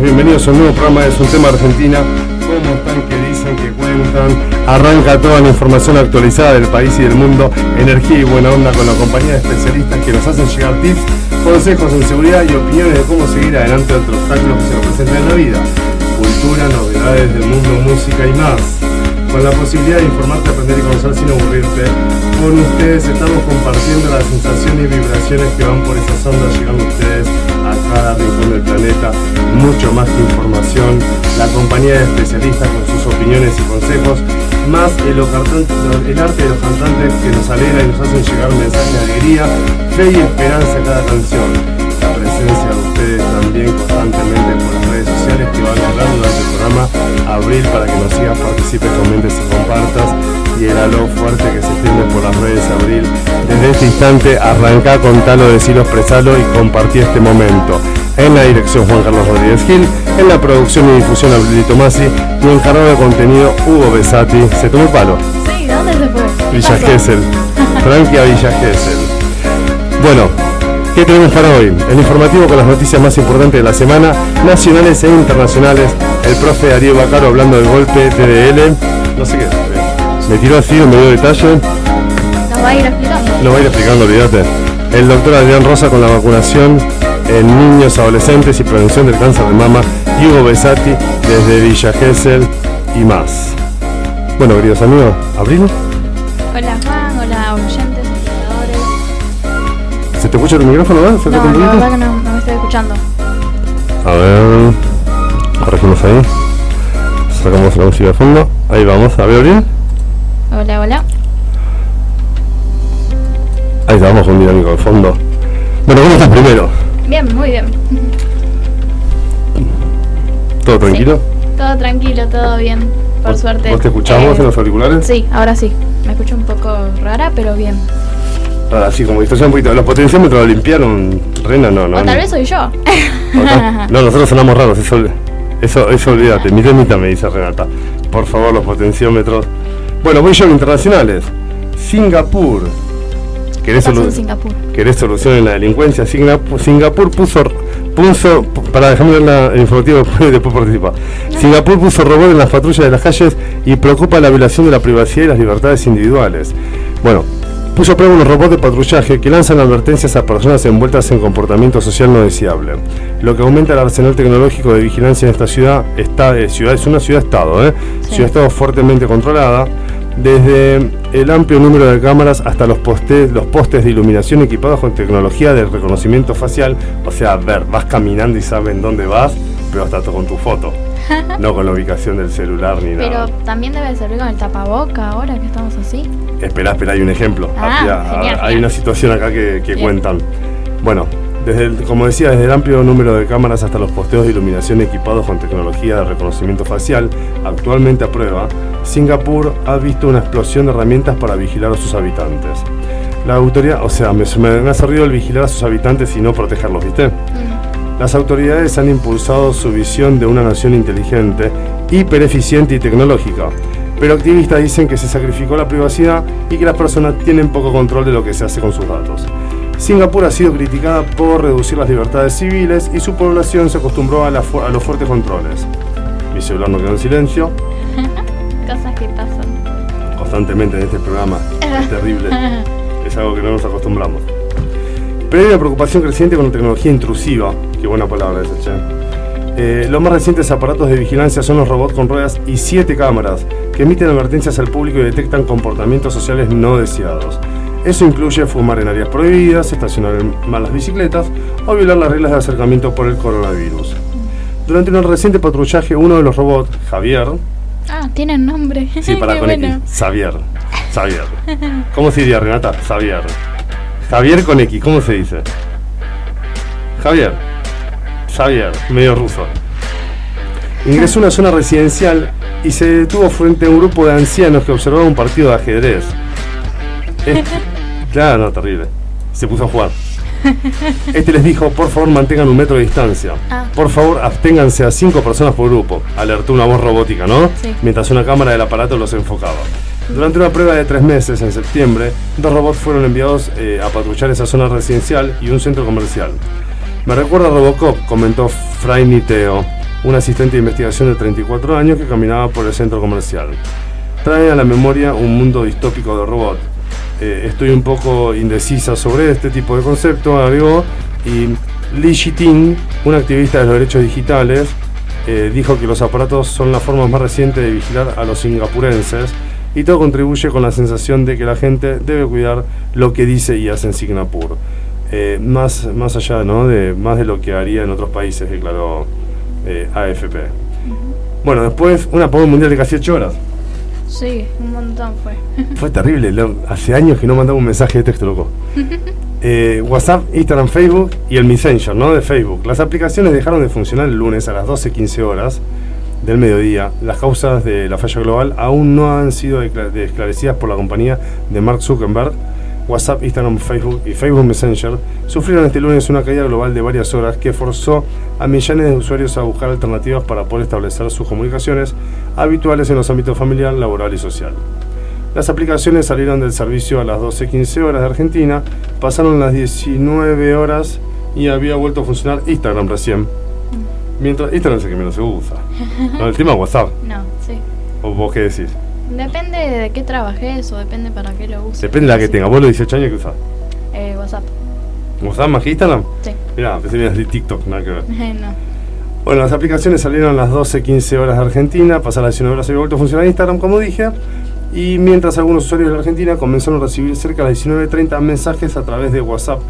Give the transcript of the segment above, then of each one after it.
bienvenidos a un nuevo programa de Es un tema Argentina. ¿Cómo están? ¿Qué dicen? ¿Qué cuentan? Arranca toda la información actualizada del país y del mundo, energía y buena onda con la compañía de especialistas que nos hacen llegar tips, consejos en seguridad y opiniones de cómo seguir adelante ante obstáculos que se nos presentan en la vida. Cultura, novedades del mundo, música y más. Con la posibilidad de informarte, aprender y conocer sin aburrirte, con ustedes estamos compartiendo las sensaciones y vibraciones que van por esas ondas llegando a ustedes a cada rincón del planeta. Mucho más que información, la compañía de especialistas con sus opiniones y consejos, más el, el arte de los cantantes que nos alegra y nos hacen llegar mensajes de alegría, fe y esperanza a cada canción. La presencia de ustedes también constantemente por las redes sociales que van a hablar durante el programa Abril para que nos sigas, participes, comentes y compartas y el halo fuerte que se extiende por las redes Abril. Desde este instante arranca, contalo, decirlo, expresalo y compartí este momento. En la dirección Juan Carlos Rodríguez Gil, en la producción y difusión Abril Tomasi y encargado de contenido Hugo Besati. ¿Se tomó el palo? Sí, ¿dónde se fue? Villa Gesell. Frankie a Villa Gesell. Bueno, ¿Qué tenemos para hoy? El informativo con las noticias más importantes de la semana, nacionales e internacionales. El profe Darío Bacaro hablando del golpe TDL. No sé qué. Me tiró así, me dio detalle. Nos va a ir explicando. Lo va a ir explicando, olvídate. El doctor Adrián Rosa con la vacunación en niños, adolescentes y prevención del cáncer de mama. Y Hugo Besati desde Villa Gesell y más. Bueno, queridos amigos, ¿Abril? Hola Juan, hola oyentes, espectadores. ¿Se te escucha el micrófono? ¿verdad? ¿Se te No, la verdad que no, no me estoy escuchando. A ver. Corregimos ahí. Sacamos la música de fondo. Ahí vamos. A ver, Abril. Hola, hola. Ahí estamos con un dinámico de fondo. Bueno, ¿cómo estás primero? Bien, muy bien. ¿Todo tranquilo? Todo tranquilo, todo bien. Por ¿Vos- suerte. ¿Vos te escuchamos Eh, en los auriculares? Sí, ahora sí. Me escucho un poco rara, pero bien. Ahora sí, como distorsión un poquito. ¿Los potenciómetros lo limpiaron? Rena, no, no. o tal vez soy yo. No, nosotros sonamos raros, eso, eso, eso olvídate. Mi temita me dice Renata. Por favor, los potenciómetros. Bueno, voy yo a internacionales. Singapur. ¿Querés, solu- en Singapur. ¿Querés solución en la delincuencia? Singapur, Singapur puso, puso, para dejarme ver la, el informativo después, después participa. Singapur puso robot en las patrullas de las calles y preocupa la violación de la privacidad y las libertades individuales. Bueno, puso a prueba unos robots de patrullaje que lanzan advertencias a personas envueltas en comportamiento social no deseable, lo que aumenta el arsenal tecnológico de vigilancia en esta ciudad. Está, eh, ciudad es una ciudad-estado, ¿eh? Sí. ciudad-estado fuertemente controlada desde el amplio número de cámaras hasta los postes, los postes de iluminación equipados con tecnología de reconocimiento facial. O sea, a ver, vas caminando y saben dónde vas, pero hasta con tu foto. No con la ubicación del celular ni Pero nada. también debe servir con el tapaboca ahora que estamos así. Espera, espera, hay un ejemplo. Ah, Aquí, genial, hay genial. una situación acá que, que cuentan. Bueno, desde el- como decía, desde el amplio número de cámaras hasta los posteos de iluminación equipados con tecnología de reconocimiento facial, actualmente a prueba, Singapur ha visto una explosión de herramientas para vigilar a sus habitantes. La autoridad, o sea, me, me, hace ruido el vigilar a sus habitantes y no protegerlos, ¿viste? Mm. Las autoridades han impulsado su visión de una nación inteligente, hipereficiente y tecnológica. Pero activistas dicen que se sacrificó la privacidad y que las personas tienen poco control de lo que se hace con sus datos. Singapur ha sido criticada por reducir las libertades civiles y su población se acostumbró a, la fu- a los fuertes controles. Mi celular no quedó en silencio Cosas que pasan. constantemente en este programa. Es terrible. Es algo que no nos acostumbramos. Pero hay una preocupación creciente con la tecnología intrusiva. Qué buena palabra esa, che. Eh, los más recientes aparatos de vigilancia son los robots con ruedas y siete cámaras que emiten advertencias al público y detectan comportamientos sociales no deseados. Eso incluye fumar en áreas prohibidas, estacionar en malas bicicletas o violar las reglas de acercamiento por el coronavirus. Durante un reciente patrullaje, uno de los robots, Javier, Ah, tienen nombre. Sí, para con bueno. X. Xavier. Xavier. ¿Cómo se diría, Renata? Xavier. Javier con X, ¿cómo se dice? Javier. Xavier, medio ruso. Ingresó a una zona residencial y se detuvo frente a un grupo de ancianos que observaba un partido de ajedrez. Claro, no, terrible. Se puso a jugar. Este les dijo, por favor mantengan un metro de distancia. Ah. Por favor, absténganse a cinco personas por grupo. Alertó una voz robótica, ¿no? Sí. Mientras una cámara del aparato los enfocaba. Durante una prueba de tres meses, en septiembre, dos robots fueron enviados eh, a patrullar esa zona residencial y un centro comercial. Me recuerda a Robocop, comentó Fray Niteo, un asistente de investigación de 34 años que caminaba por el centro comercial. Trae a la memoria un mundo distópico de robot. Eh, estoy un poco indecisa sobre este tipo de concepto, agregó, y Li un activista de los derechos digitales, eh, dijo que los aparatos son la forma más reciente de vigilar a los singapurenses y todo contribuye con la sensación de que la gente debe cuidar lo que dice y hace en Singapur. Eh, más, más allá ¿no? de, más de lo que haría en otros países, declaró eh, AFP. Bueno, después una apagón mundial de casi 8 horas. Sí, un montón fue. Fue terrible, hace años que no mandaba un mensaje de texto, loco. Eh, WhatsApp, Instagram, Facebook y el Messenger, ¿no? De Facebook. Las aplicaciones dejaron de funcionar el lunes a las 12.15 horas del mediodía. Las causas de la falla global aún no han sido esclarecidas por la compañía de Mark Zuckerberg. WhatsApp, Instagram, Facebook y Facebook Messenger sufrieron este lunes una caída global de varias horas que forzó a millones de usuarios a buscar alternativas para poder establecer sus comunicaciones habituales en los ámbitos familiar, laboral y social. Las aplicaciones salieron del servicio a las 12.15 horas de Argentina, pasaron las 19 horas y había vuelto a funcionar Instagram recién. Mientras Instagram es el que menos se usa. No, el tema es WhatsApp. No, sí. ¿O vos qué decís? Depende de qué trabajes o depende para qué lo uses. Depende de la que tenga. ¿Vos los 18 años que usás? Eh, WhatsApp. ¿WhatsApp más que Instagram? Sí. Mirá, pensé que TikTok, nada que ver. no. Bueno, las aplicaciones salieron a las 12.15 horas de Argentina, pasaron las 19 horas y había vuelto a funcionar Instagram, como dije. Y mientras algunos usuarios de la Argentina comenzaron a recibir cerca de las 19.30 mensajes a través de WhatsApp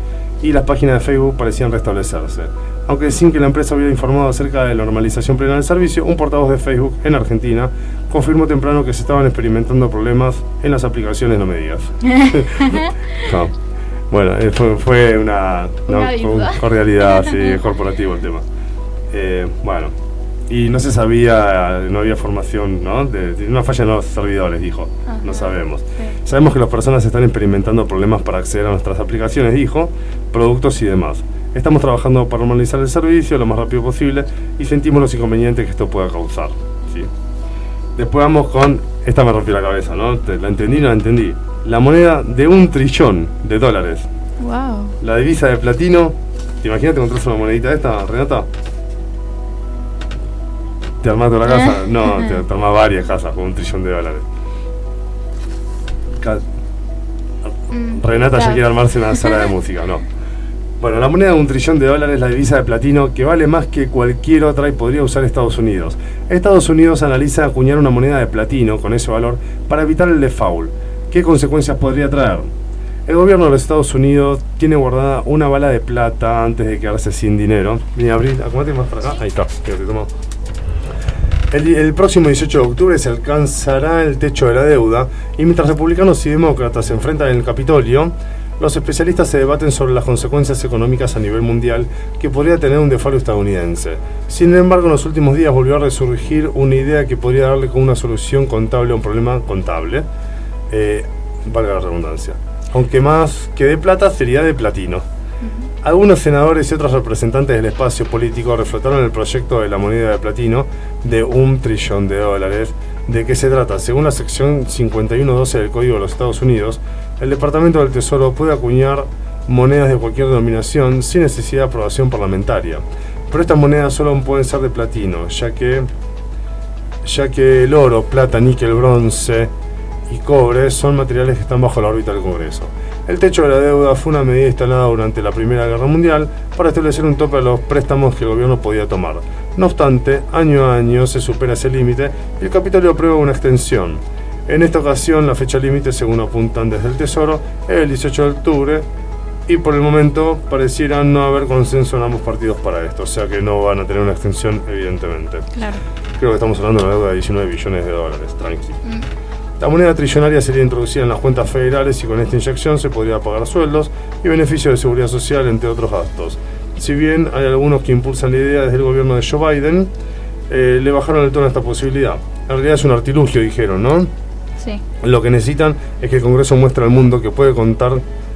y las páginas de Facebook parecían restablecerse. Aunque sin que la empresa hubiera informado acerca de la normalización plena del servicio, un portavoz de Facebook en Argentina confirmó temprano que se estaban experimentando problemas en las aplicaciones, no me digas. Bueno, eh, fue, una, cordialidad, sí, corporativo el tema. Eh, bueno, y no se sabía, no había formación, ¿no? De, una falla en los servidores, dijo. No sabemos. Sabemos que las personas están experimentando problemas para acceder a nuestras aplicaciones, dijo, productos y demás. Estamos trabajando para normalizar el servicio lo más rápido posible y sentimos los inconvenientes que esto pueda causar. ¿sí? Después vamos con, esta me rompió la cabeza, ¿no? ¿La entendí? No la entendí. La moneda de un trillón de dólares. Wow. La divisa de platino. ¿Te imaginas te encontrás una monedita esta, Renata? ¿Te armás toda la casa? No, te, te armás varias casas con un trillón de dólares. Mm, Renata ya quiere armarse una sala de música, no. Bueno, la moneda de un trillón de dólares, la divisa de platino, que vale más que cualquier otra y podría usar Estados Unidos. Estados Unidos analiza acuñar una moneda de platino con ese valor para evitar el default. ¿Qué consecuencias podría traer? El gobierno de los Estados Unidos tiene guardada una bala de plata antes de quedarse sin dinero. Vení a abrir, acomodate más para acá. Ahí está, te tomo. El, próximo 18 de octubre se alcanzará el techo de la deuda y mientras republicanos y demócratas se enfrentan en el Capitolio, los especialistas se debaten sobre las consecuencias económicas a nivel mundial que podría tener un default estadounidense. Sin embargo, en los últimos días volvió a resurgir una idea que podría darle como una solución contable a un problema contable, eh, valga la redundancia. Aunque más que de plata sería de platino. Algunos senadores y otros representantes del espacio político reflotaron el proyecto de la moneda de platino de un trillón de dólares. ¿De qué se trata? Según la sección 5112 del Código de los Estados Unidos, el Departamento del Tesoro puede acuñar monedas de cualquier denominación sin necesidad de aprobación parlamentaria. Pero estas monedas solo pueden ser de platino, ya que, ya que el oro, plata, níquel, bronce y cobre son materiales que están bajo la órbita del Congreso. El techo de la deuda fue una medida instalada durante la Primera Guerra Mundial para establecer un tope a los préstamos que el gobierno podía tomar. No obstante, año a año se supera ese límite y el Capitolio aprueba una extensión. En esta ocasión, la fecha límite, según apuntan desde el Tesoro, es el 18 de octubre y por el momento pareciera no haber consenso en ambos partidos para esto, o sea que no van a tener una extensión, evidentemente. Claro. Creo que estamos hablando de una deuda de 19 billones de dólares, tranquilo. Mm. La moneda trillonaria sería introducida en las cuentas federales y con esta inyección se podría pagar sueldos y beneficios de seguridad social, entre otros gastos. Si bien hay algunos que impulsan la idea desde el gobierno de Joe Biden, eh, le bajaron el tono a esta posibilidad. En realidad es un artilugio, dijeron, ¿no? Sí. Lo que necesitan es que el Congreso muestre al mundo que puede contar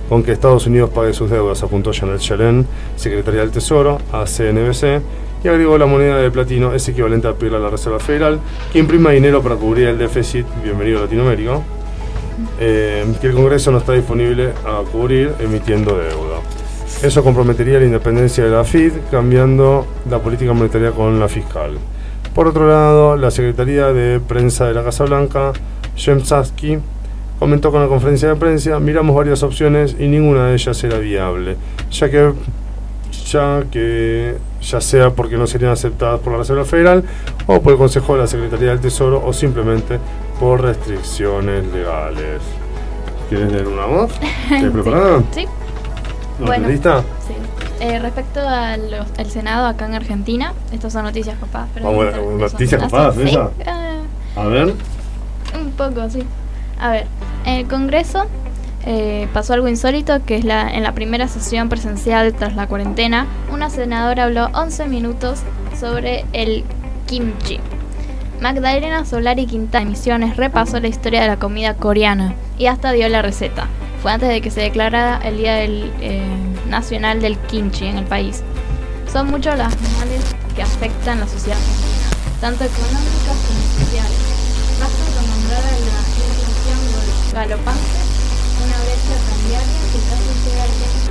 con que Estados Unidos pague sus deudas, apuntó Janet Yellen, secretaria del Tesoro, a CNBC, y agregó la moneda de platino es equivalente a pedir a la Reserva Federal, que imprima dinero para cubrir el déficit, bienvenido a Latinoamérica, eh, que el Congreso no está disponible a cubrir emitiendo deuda. Eso comprometería la independencia de la FID, cambiando la política monetaria con la fiscal. Por otro lado, la Secretaría de Prensa de la Casa Blanca, Jem Psaki, comentó con la conferencia de prensa, miramos varias opciones y ninguna de ellas era viable, ya que ya que ya sea porque no serían aceptadas por la Reserva Federal o por el Consejo de la Secretaría del Tesoro o simplemente por restricciones legales. ¿Quieres leer una voz? ¿Estás preparada? Sí. ¿No, Bueno. ¿Lista? sí. Eh, respecto al al Senado acá en Argentina, estas son noticias copadas. pero Vamos, no son- noticias ¿Ah, copadas, sí? Ah, A ver. un poco, sí. A ver, el Congreso eh, pasó algo insólito, que es la en la primera sesión presencial tras la cuarentena, una senadora habló 11 minutos sobre el kimchi. Magdalena Solari Quinta de Misiones repasó la historia de la comida coreana y hasta dio la receta. Fue antes de que se declarara el Día del, eh, Nacional del Kimchi en el país. Son muchos los males que afectan la sociedad tanto económicas como sociales. Basta con nombrar a la inflación galopante,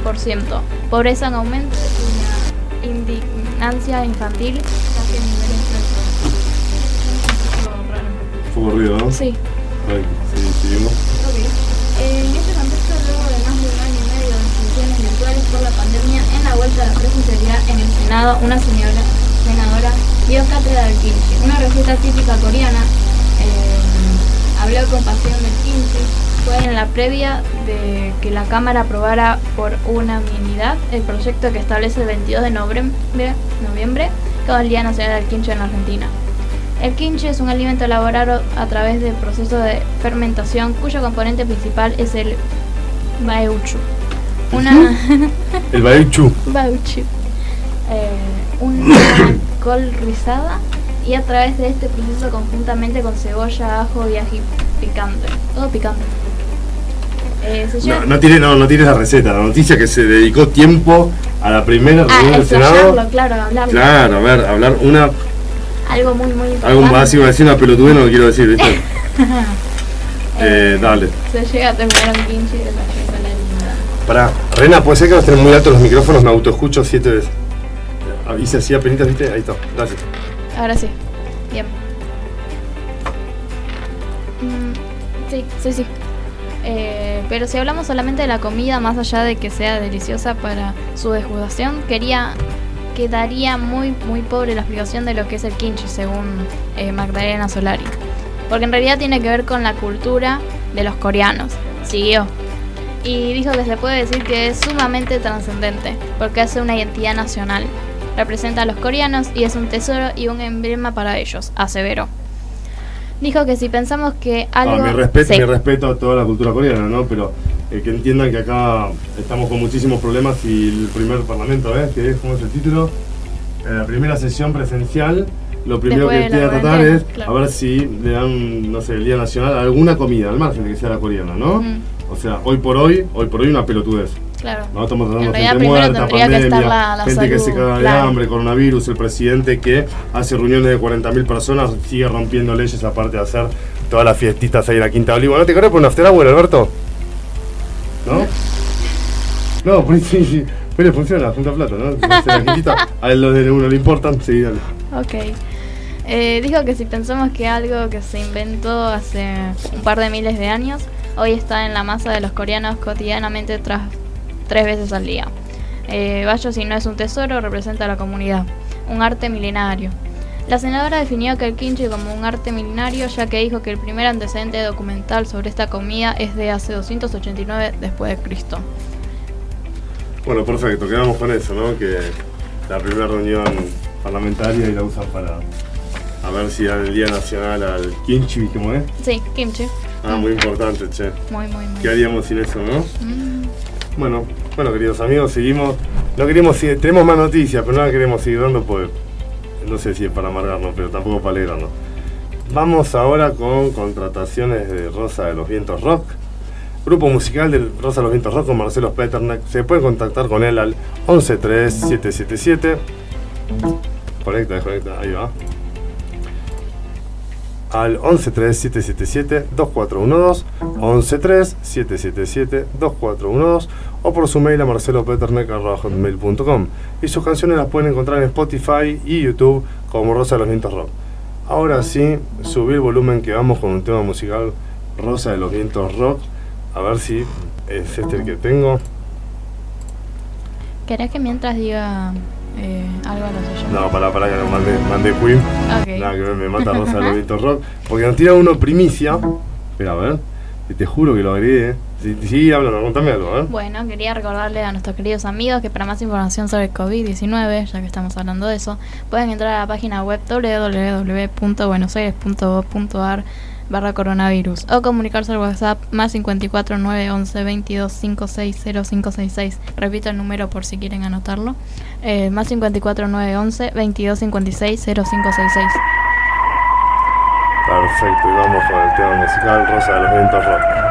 3%, pobreza en aumento, indignancia infantil, ¿Fue aburrido, no? Sí. Ay, sí, eh, en este contexto, luego de más de un año y medio de funciones virtuales por la pandemia, en la vuelta a la presencialidad en el Senado, una señora senadora dio cátedra del kimchi, una receta típica coreana. Eh, habló con pasión del kimchi fue en la previa de que la Cámara aprobara por unanimidad el proyecto que establece el 22 de noviembre, noviembre como el Día Nacional del Kimchi en Argentina. El kimchi es un alimento elaborado a través del proceso de fermentación cuyo componente principal es el bauchu. Una El Baichu. bauchu. Eh, una col rizada y a través de este proceso conjuntamente con cebolla, ajo y ají picante. Todo picante. Eh, se No, no, tiene, no, no tienes la receta. La noticia que se dedicó tiempo a la primera reunión ah, del Senado. claro, hablarlo. Claro, a ver, hablar una. Algo muy, muy importante. Algo más, iba a decir una pelotudez, no lo quiero decir, ¿viste? eh, dale. Se llega a terminar un fiesta la linda. Pará, Rena, puede ser que nos estén muy altos los micrófonos, me autoescucho siete veces. Ah, Hice así apenitas, ¿viste? Ahí está, gracias. Ahora sí. Bien. Mm, sí, sí, sí. Eh, pero si hablamos solamente de la comida, más allá de que sea deliciosa para su degustación, quería quedaría muy muy pobre la explicación de lo que es el kimchi según eh, Magdalena Solari, porque en realidad tiene que ver con la cultura de los coreanos. Siguió y dijo que se puede decir que es sumamente trascendente, porque hace una identidad nacional. Representa a los coreanos y es un tesoro y un emblema para ellos, aseveró. Dijo que si pensamos que algo... Ah, mi, respeto, Sí. mi respeto a toda la cultura coreana, ¿no? Pero eh, que entiendan que acá estamos con muchísimos problemas y el primer parlamento, ¿ves? Que es, ¿cómo es el título? Eh, la primera sesión presencial, lo primero Después que que tratar es claro. a ver si le dan, no sé, el Día Nacional alguna comida, al margen de que sea la coreana, ¿no? O sea, hoy por hoy, hoy por hoy una pelotudez. Claro. No estamos En de gente muerta, pandemia, la- la gente que se caga de hambre, coronavirus, el presidente que hace reuniones de 40.000 personas, sigue rompiendo leyes aparte de hacer todas las fiestitas ahí en la Quinta de Olivo. ¿No te querés por un after hour, Alberto? ¿No? No, pues sí, sí. Pero funciona, junta plata, ¿no? La a los de uno le importan, sí, dale. Ok. Eh, dijo que si pensamos que algo que se inventó hace un par de miles de años, hoy está en la masa de los coreanos cotidianamente tras tres veces al día. Eh, Bayo, si no es un tesoro, representa a la comunidad, un arte milenario. La senadora definió que el kimchi como un arte milenario, ya que dijo que el primer antecedente documental sobre esta comida es de hace 289 después de Cristo. Bueno, perfecto, quedamos con eso, ¿no? Que la primera reunión parlamentaria y la usan para a ver si dan el Día Nacional al kimchi, ¿cómo es? Sí, kimchi. Ah, muy importante, che. Muy, muy, muy. ¿Qué haríamos sin eso, no? Mm, Bueno, bueno, queridos amigos, seguimos. No queremos tenemos más noticias, pero no la queremos seguir dando pues no sé si es para amargarnos, pero tampoco para alegrarnos. Vamos ahora con contrataciones de Rosa de los Vientos Rock. Grupo musical de Rosa de los Vientos Rock con Marcelo Peternak. Se pueden contactar con él al 113-777. Conecta, desconecta, ahí va. al 113-777-2412, 113-777-2412 o por su mail a marcelopeternec.com y sus canciones las pueden encontrar en Spotify y YouTube como Rosa de los Vientos Rock. Ahora sí, subí el volumen que vamos con un tema musical Rosa de los Vientos Rock. A ver si es este el que tengo. ¿Querés que mientras diga eh, algo a los oyentes? No, para, para que no mande, mande Queen. Nada que ver, me mata Rosa de los Vientos Rock. Porque nos tira uno primicia. Espera, a ver. Te juro que lo agregué. Sí, sí, háblalo, contame algo, ¿eh? Bueno, quería recordarle a nuestros queridos amigos que para más información sobre COVID-19, ya que estamos hablando de eso, pueden entrar a la página web www.buenosaires.gov.ar barra coronavirus o comunicarse al WhatsApp más 54 911 22 56 0566. Repito el número por si quieren anotarlo. Eh, más 54 911 22 56 0566. Perfecto, y vamos con el tema musical Rosa de los Vientos Rock.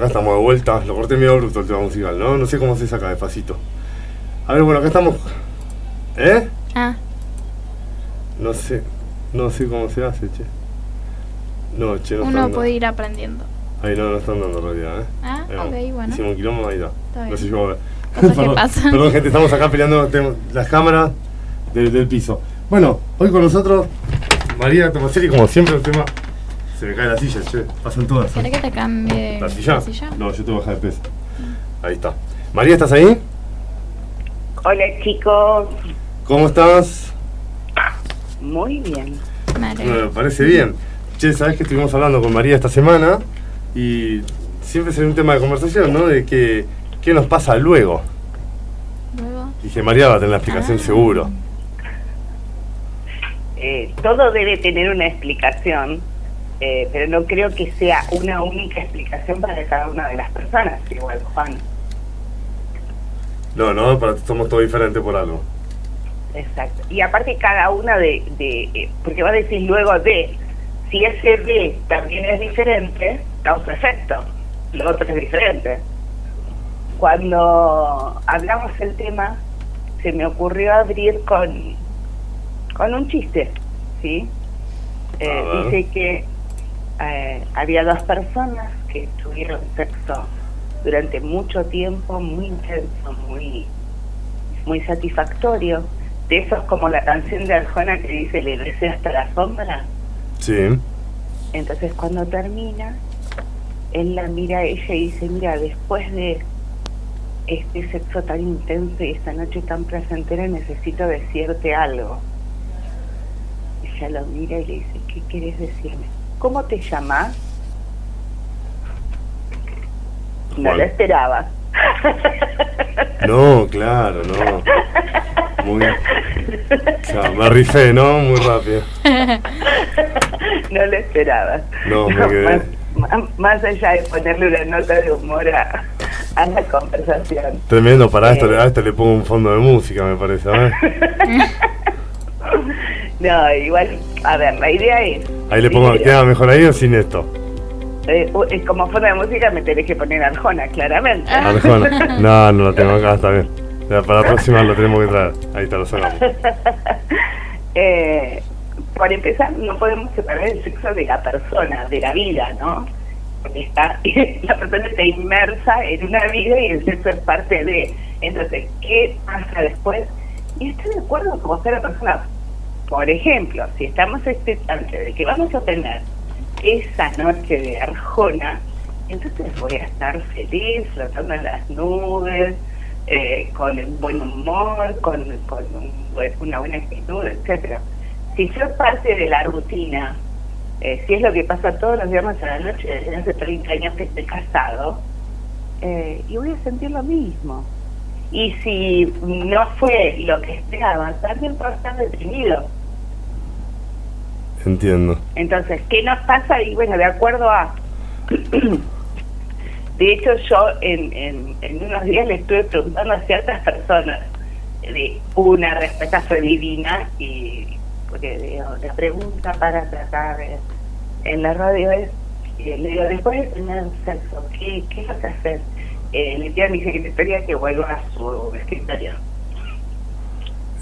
Acá estamos de vuelta. Lo corté medio bruto el tema musical, ¿no? No sé cómo se saca despacito. A ver, bueno, acá estamos. ¿Eh? Ah, No sé. No sé cómo se hace, che. No, che, no uno puede ir aprendiendo. Ahí no, no están dando en realidad, ¿eh? Ah, Ahí vamos. ok, bueno. Hicimos un quilombo, ahí está. Está No sé si vos- Cosas que perdón, pasan. Perdón, gente, estamos acá peleando las cámaras del, del piso. Bueno, hoy con nosotros, María Tomaselli, como siempre, el tema. Se me cae la silla, che. Pasan todas. ¿eh? ¿Querés que te cambie ¿La silla? la silla? No, yo te voy a bajar de peso. Ahí está. María, ¿estás ahí? Hola chicos, ¿Cómo estás? muy bien. Me alegro. parece bien. Che, sabes que estuvimos hablando con María esta semana y siempre sería un tema de conversación, ¿no? De que, qué nos pasa luego. Luego. Dije, María va a tener la explicación Ah. seguro. Eh, todo debe tener una explicación, eh, pero no creo que sea una única explicación para cada una de las personas, igual Juan. No, no, para, somos todos diferentes por algo. Exacto. Y aparte cada una de, de eh, porque va a decir luego de, si ese de también es diferente, causa efecto, lo otro es diferente. Cuando hablamos el tema, se me ocurrió abrir con, con un chiste, ¿sí? Eh, dice que eh, había dos personas que tuvieron sexo durante mucho tiempo, muy intenso, muy muy satisfactorio. De esos como la canción de Arjona que dice le besé hasta la sombra. Sí. Entonces cuando termina, él la mira a ella y dice, mira, después de este sexo tan intenso y esta noche tan placentera necesito decirte algo. Ella lo mira y le dice, ¿qué quieres decirme? ¿Cómo te llamas? No lo esperaba. No, claro, no. Muy. Claro, me rifé, ¿no? Muy rápido. no lo esperaba. No, me quedé. Más, allá de ponerle una nota de humor a, a la conversación. Tremendo, para esto, Eh. a esto le pongo un fondo de música, me parece. Ver. No, igual, a ver, la idea es... Ahí le pongo, ¿queda mejor ahí o sin esto? eh, eh, como fondo de música me tenés que poner Arjona, claramente. Ah. Arjona. No, no lo tengo acá, está bien. Ya, para la próxima lo tenemos que traer. Ahí está, lo sacamos. Eh, por empezar, no podemos separar el sexo de la persona, de la vida, ¿no? Porque está, la persona está inmersa en una vida y el sexo es parte de. Entonces, ¿qué pasa después? Y estoy de acuerdo con vos, la persona. Por ejemplo, si estamos expectantes de que vamos a tener esa noche de Arjona, entonces voy a estar feliz, flotando en las nubes, eh, con el buen humor, con, un una buena actitud, etcétera. Si yo parte de la rutina, eh, si es lo que pasa todos los viernes a la noche desde hace 30 años que estoy casado, eh, y voy a sentir lo mismo. Y si no fue lo que esperaba, también puedo estar deprimido. Entiendo. Entonces, ¿qué nos pasa? Y bueno, de acuerdo a... De hecho, yo en, en, en unos días le estuve preguntando a ciertas personas. De una respuesta fue divina y porque digo, la pregunta para tratar de- en la radio es, eh, le digo, después de tener sexo, ¿qué, qué lo que hacer? Eh, le pido a mi secretaria que vuelva a su escritorio.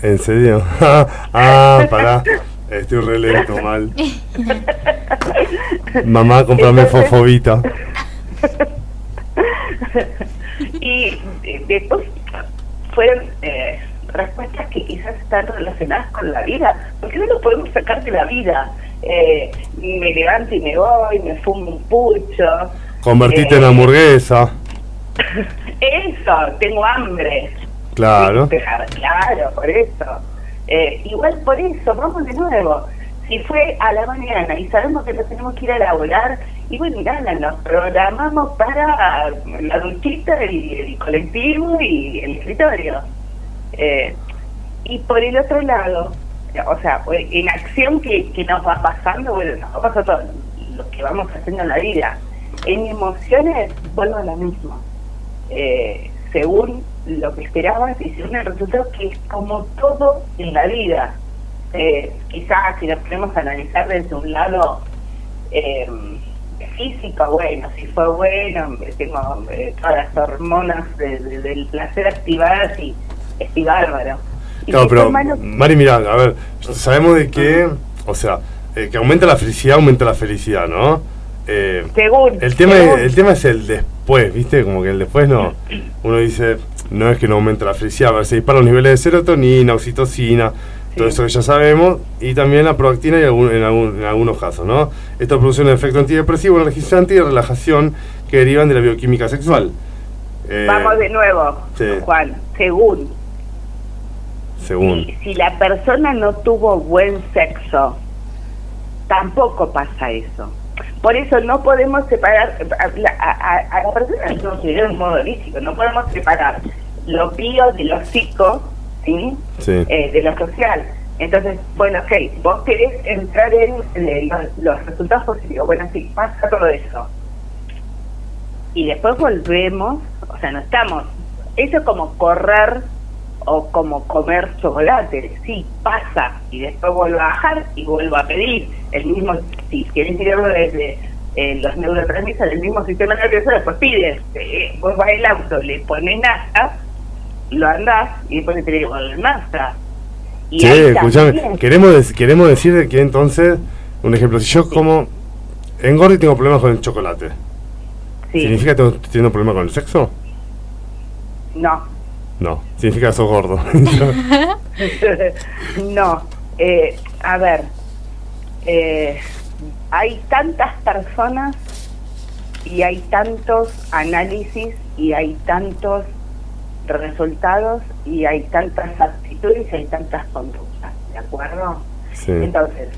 ¿En serio? ah, pará. Estoy re lento, mal. Mamá, comprame Entonces- fofobita. y después fueron eh, respuestas que quizás están relacionadas con la vida, porque no lo podemos sacar de la vida. Eh, me levanto y me voy, me fumo un pucho. Convertite Eh, en hamburguesa. Eso, tengo hambre. Claro. Claro, por eso. Eh, igual por eso, vamos de nuevo. Si fue a la mañana y sabemos que nos tenemos que ir a laborar, y bueno, nada, nos programamos para la duchita y el colectivo y el escritorio. Eh, y por el otro lado, o sea, en acción que, que nos va pasando, bueno, nos va pasando todo lo que vamos haciendo en la vida. En emociones, vuelvo a lo mismo. Eh, según lo que esperabas y según el resultado que es como todo en la vida. Eh, quizás si nos ponemos a analizar desde un lado eh, físico, bueno, si fue bueno, tengo eh, todas las hormonas del placer activadas y estoy bárbaro. claro, pero Mari, mira, a ver, sabemos de que, o sea, eh, que aumenta la felicidad, aumenta la felicidad, ¿no? Eh, según. El tema, el tema es el después, ¿viste? Como que el después no. Uno dice, no es que no aumenta la felicidad, ver, se disparan los niveles de serotonina, oxitocina, todo eso que ya sabemos, y también la proactina en, en, algunos casos, ¿no? Esto produce un efecto antidepresivo, energizante y de relajación que derivan de la bioquímica sexual. Eh, Vamos de nuevo, Juan, según. Según. Si, la persona no tuvo buen sexo, tampoco pasa eso. Por eso no podemos separar a, a, la persona no se un modo holístico, no podemos separar lo bio de lo psico eh, de lo social. Entonces, bueno, ok, vos querés entrar en, los, resultados positivos. Bueno, sí, pasa todo eso. Y después volvemos, o sea, no estamos. Eso es como correr o como comer chocolate. Sí, pasa. Y después vuelvo a bajar y vuelvo a pedir. El mismo, si querés tirarlo desde eh, los neurotransmisores del mismo sistema nervioso, después pides. Eh, vos vas el auto, le pones nada lo andás y después te digo, el masa. Y sí, escuchame, queremos, queremos decir que entonces, un ejemplo, si yo como engordo y tengo problemas con el chocolate, ¿significa que tengo, tengo problemas con el sexo? No. No, significa que sos gordo. no, eh, a ver, eh, hay tantas personas y hay tantos análisis y hay tantos resultados y hay tantas actitudes y hay tantas conductas, ¿de acuerdo? Entonces,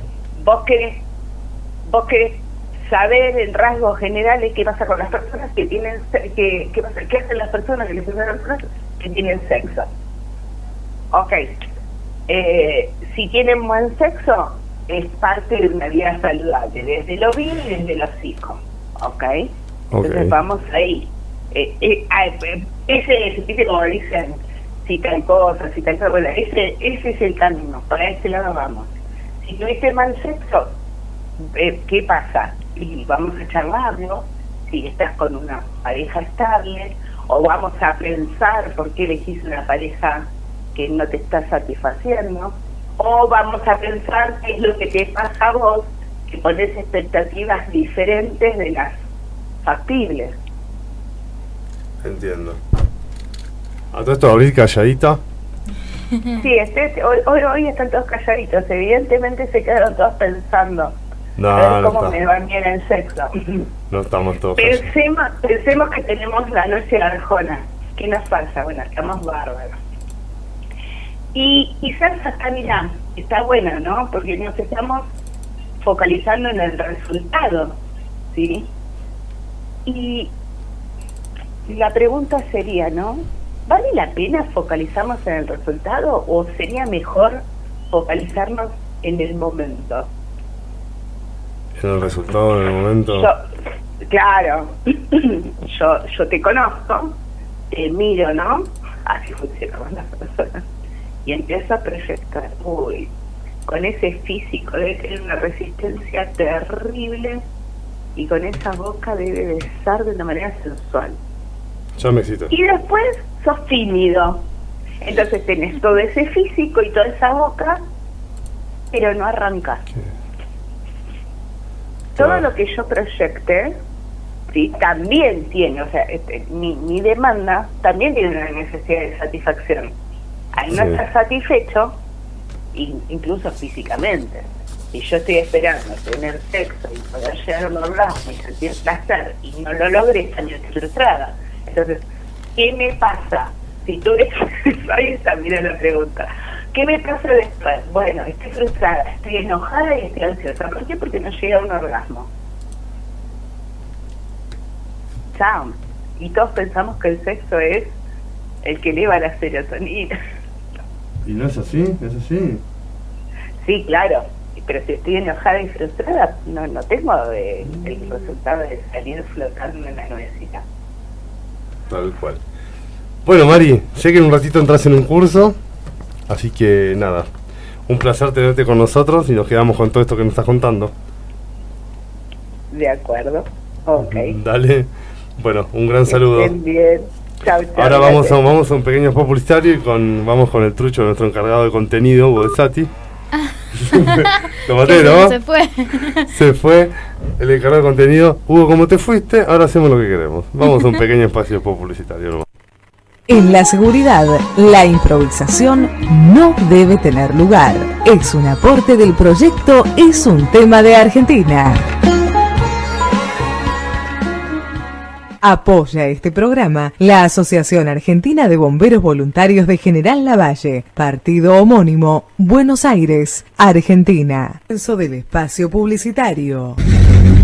vos querés, vos querés saber en rasgos generales qué pasa con las personas que tienen que, qué, pasa, qué hacen las personas que les las personas que tienen sexo. Ok, eh, si tienen buen sexo, es parte de una vida saludable, desde lo bien y desde lo psico. Ok, entonces vamos ahí. Eh, eh, eh, ese, ese como dicen, si tal cosa, si tal cosa, bueno, ese, ese es el camino, para ese lado vamos. Si tuviste mal sexo, eh, ¿qué pasa? Y vamos a charlarlo, si estás con una pareja estable, o vamos a pensar por qué elegís una pareja que no te está satisfaciendo, o vamos a pensar qué es lo que te pasa a vos, que pones expectativas diferentes de las factibles. Entiendo. ¿A todo esto abrir calladita? Sí, este, hoy, hoy, están todos calladitos. Evidentemente se quedaron todos pensando. No, no cómo me va bien el sexo. No estamos todos. Pensemos, pensemos que tenemos la noche arjona. ¿Qué nos pasa? Bueno, estamos bárbaros. Y quizás hasta, mira, está buena, ¿no? Porque nos estamos focalizando en el resultado, ¿sí? Y la pregunta sería, ¿no? ¿Vale la pena focalizarnos en el resultado o sería mejor focalizarnos en el momento? En el resultado, en el momento. claro, yo, yo te conozco, te miro, ¿no? Así funcionan las personas. Y empiezo a proyectar, uy, con ese físico debe tener una resistencia terrible y con esa boca debe besar de una manera sensual. Y después sos tímido. Entonces tenés todo ese físico y toda esa boca, pero no arrancas. Todo lo que yo proyecté, sí, también tiene, o sea, este, mi, demanda también tiene una necesidad de satisfacción. Al no estar satisfecho, incluso físicamente, y yo estoy esperando tener sexo y poder llegar a un orgasmo y sentir placer y no lo logré, estaría frustrada. Entonces, ¿qué me pasa? Si tú ahí está, mira la pregunta. ¿Qué me pasa después? Bueno, estoy frustrada, estoy enojada y estoy ansiosa. ¿Por qué? Porque no llega a un orgasmo. Chao. Y todos pensamos que el sexo es el que eleva la serotonina. ¿Y no es así? ¿Es así? Sí, claro. Pero si estoy enojada y frustrada, no, no tengo el resultado de salir flotando en la nubecita. Tal cual. Bueno, Mari, sé que en un ratito entras en un curso, así que nada, un placer tenerte con nosotros y nos quedamos con todo esto que nos estás contando. De acuerdo. Ok. Dale. Bueno, un gran Que saludo. estén bien. Chau, chau, Ahora vamos a, vamos a un pequeño publicitario y con, vamos con el trucho de nuestro encargado de contenido, Hugo de Sati. Lo maté, ¿no? Se fue. Se fue el encargado de contenido. Hugo, como te fuiste, ahora hacemos lo que queremos. Vamos a un pequeño espacio publicitario. En la seguridad, la improvisación no debe tener lugar. Es un aporte del proyecto Es un tema de Argentina. Apoya este programa la Asociación Argentina de Bomberos Voluntarios de General Lavalle, partido homónimo, Buenos Aires, Argentina. Del espacio publicitario.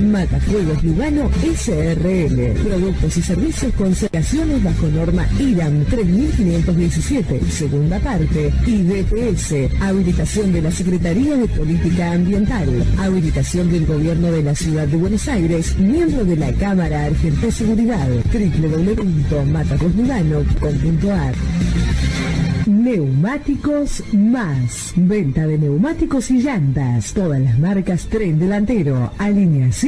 Matafuegos Lugano SRL. Productos y servicios con certificaciones bajo norma IRAM 3517, segunda parte. Y DPS. Habilitación de la Secretaría de Política Ambiental. Habilitación del Gobierno de la Ciudad de Buenos Aires. Miembro de la Cámara Argentina de Seguridad. www.matafuegoslugano.com.ar Neumáticos Más. Venta de neumáticos y llantas. Todas las marcas tren delantero, alineación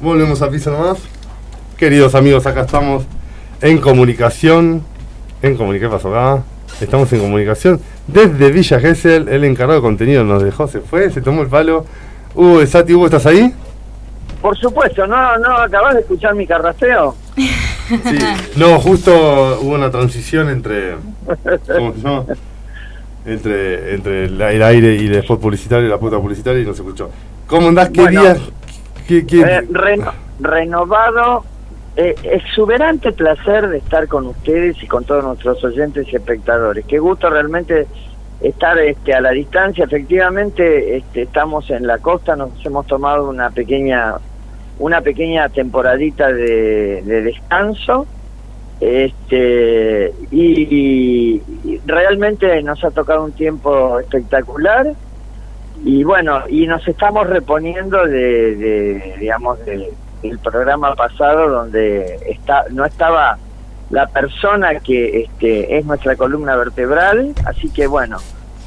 Volvemos a piso nomás. Queridos amigos, acá estamos en comunicación. En comuni- ¿Qué pasó acá? Estamos en comunicación desde Villa Gesell. El encargado de contenido nos dejó, se fue, se tomó el palo. Hugo de Sati, Hugo, ¿estás ahí? Por supuesto, ¿no, no acabas de escuchar mi carraseo? Sí. No, justo hubo una transición entre. ¿Cómo se llama? Entre, entre el, aire y el spot publicitario y la puta publicitaria y no se escuchó. ¿Cómo andás? ¿Qué Bueno. días? ¿Qué, qué- Eh, reno- renovado, eh, exuberante placer de estar con ustedes y con todos nuestros oyentes y espectadores. Qué gusto realmente estar este, a la distancia. Efectivamente, este, estamos en la costa, nos hemos tomado una pequeña una pequeña temporadita de, de descanso este y, y realmente nos ha tocado un tiempo espectacular y bueno y nos estamos reponiendo de, de, digamos de- del programa pasado donde está no estaba la persona que este es nuestra columna vertebral así que bueno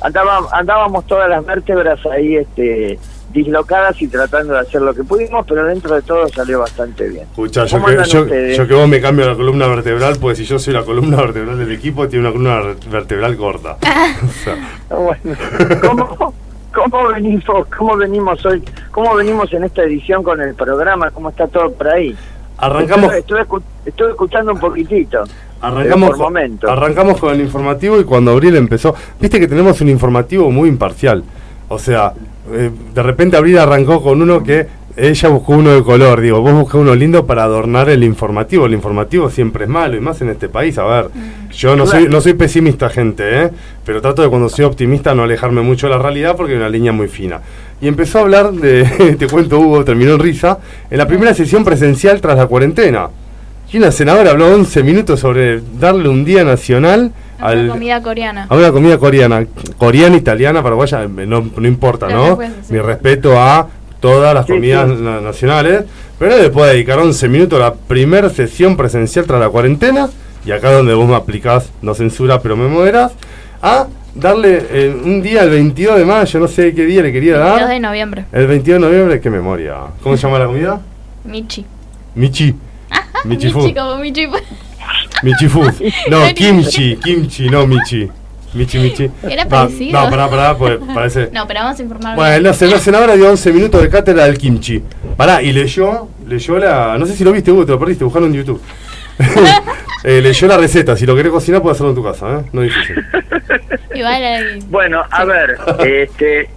andaba, andábamos todas las vértebras ahí este dislocadas y tratando de hacer lo que pudimos pero dentro de todo salió bastante bien. Escuchá, yo ¿Cómo que, yo, yo que vos me cambio la columna vertebral, pues si yo soy la columna vertebral del equipo, tiene una columna ver- vertebral corta. O sea, Bueno, ¿cómo, cómo venimos, cómo venimos hoy, cómo venimos en esta edición con el programa, cómo está todo por ahí? arrancamos, Estuve, estuve escu- estuve escuchando un poquitito. arrancamos, por arrancamos con el informativo y cuando Abril empezó, viste que tenemos un informativo muy imparcial. O sea, eh, de repente Abril arrancó con uno que ella buscó uno de color, digo, vos buscás uno lindo para adornar el informativo, el informativo siempre es malo, y más en este país, a ver, Mm. yo no soy, no soy pesimista, gente, ¿eh? pero trato de cuando soy optimista no alejarme mucho de la realidad porque hay una línea muy fina. Y empezó a hablar de, te cuento Hugo, terminó en risa, en la primera sesión presencial tras la cuarentena. Y una senadora habló 11 minutos sobre darle un día nacional Una al, comida coreana. a una comida coreana, coreana, italiana, paraguaya, eh, no, no importa, ¿no? Mi respeto a todas las Sí, comidas sí. na- nacionales, pero después de dedicar 11 minutos a la primera sesión presencial tras la cuarentena, y acá donde vos me aplicás, no censura, pero me moderás, a darle eh, un día, el 22 de mayo, no sé qué día le quería 22 dar. de noviembre. El 22 de noviembre, qué memoria. ¿Cómo se llama la comida? Michi. Michi. Michi como Michi. Michi Food. No, kimchi, kimchi, no Michi. Michi, Michi. Era Va, parecido. No, pará, pará, pues parece. No, pero vamos a informar. Bueno, bien. la, sen- la senadora dio 11 minutos de cátedra del kimchi. Pará, y leyó, leyó la. No sé si lo viste, Hugo, te lo perdiste, buscalo en YouTube. Eh, leyó la receta, si lo querés cocinar, puedes hacerlo en tu casa, ¿eh? No es difícil. Igual ahí. Bueno, a ver, este,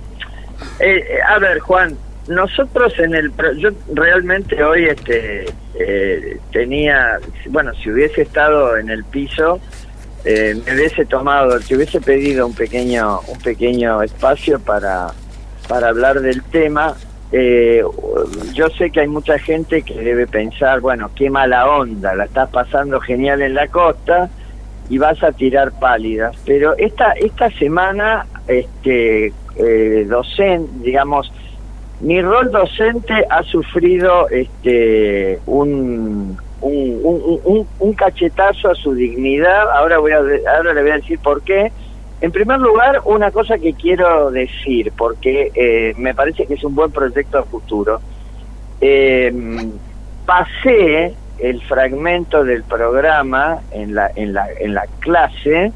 eh, a ver, Juan, nosotros en el, yo realmente hoy, este, eh, tenía, bueno, si hubiese estado en el piso, eh, me hubiese tomado, te hubiese pedido un pequeño, un pequeño espacio para, para hablar del tema. Eh, yo sé que hay mucha gente que debe pensar, bueno, qué mala onda, la estás pasando genial en la costa y vas a tirar pálidas. Pero esta esta semana, este, eh, docente, digamos, mi rol docente ha sufrido este un un, un, un- un cachetazo a su dignidad. Ahora voy a ahora le voy a decir por qué. En primer lugar, una cosa que quiero decir, porque eh, me parece que es un buen proyecto a futuro. Eh, pasé el fragmento del programa en la, en la, en la clase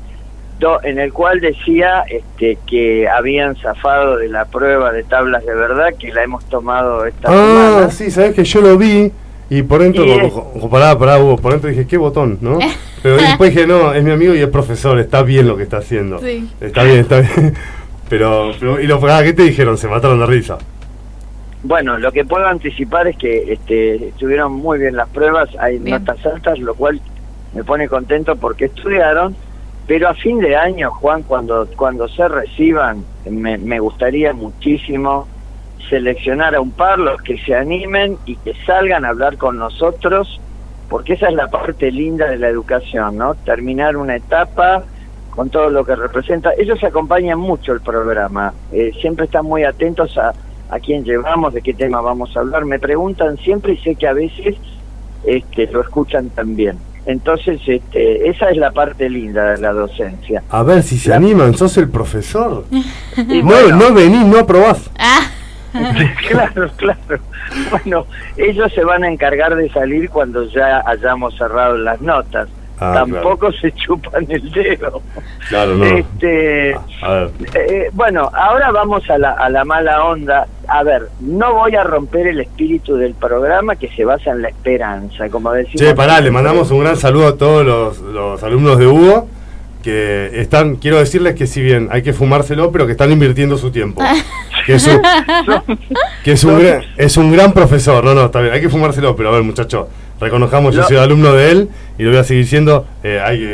do- en el cual decía este, que habían zafado de la prueba de tablas de verdad, que la hemos tomado esta Ah, semana. sí, sabes que yo lo vi y por dentro, Y co- es- co- co- pará, pará, Hugo, por dentro dije, qué botón, ¿no? Pero después dije, no, es mi amigo y es profesor, está bien lo que está haciendo. Sí. Está bien, está bien. Pero, pero ¿y los ah, qué te dijeron? Se mataron de risa. Bueno, lo que puedo anticipar es que este, estuvieron muy bien las pruebas, hay Bien. notas altas, lo cual me pone contento porque estudiaron, pero a fin de año, Juan, cuando, cuando se reciban, me, me gustaría muchísimo seleccionar a un par, los que se animen y que salgan a hablar con nosotros, porque esa es la parte linda de la educación, ¿no? Terminar una etapa con todo lo que representa. Ellos acompañan mucho el programa, eh, siempre están muy atentos a, a quién llevamos, de qué tema vamos a hablar. Me preguntan siempre y sé que a veces este, lo escuchan también. Entonces, este, esa es la parte linda de la docencia. A ver si se La- animan, sos el profesor. Y No, bueno, no venís, no aprobás. Ah, claro, claro. Bueno, ellos se van a encargar de salir cuando ya hayamos cerrado las notas. Ah, Tampoco se chupan el dedo. Claro, no. Este, A ver. Eh, bueno, ahora vamos a la, a la mala onda. A ver, no voy a romper el espíritu del programa que se basa en la esperanza, como decimos. Che, pará, le mandamos un gran saludo a todos los, los alumnos de Hugo que están, quiero decirles que si bien hay que fumárselo, pero que están invirtiendo su tiempo. Que es un, que es un, gran, es un gran profesor. No, no, está bien, hay que fumárselo, pero a ver, muchacho, reconozcamos, yo No. soy alumno de él y lo voy a seguir siendo. eh, hay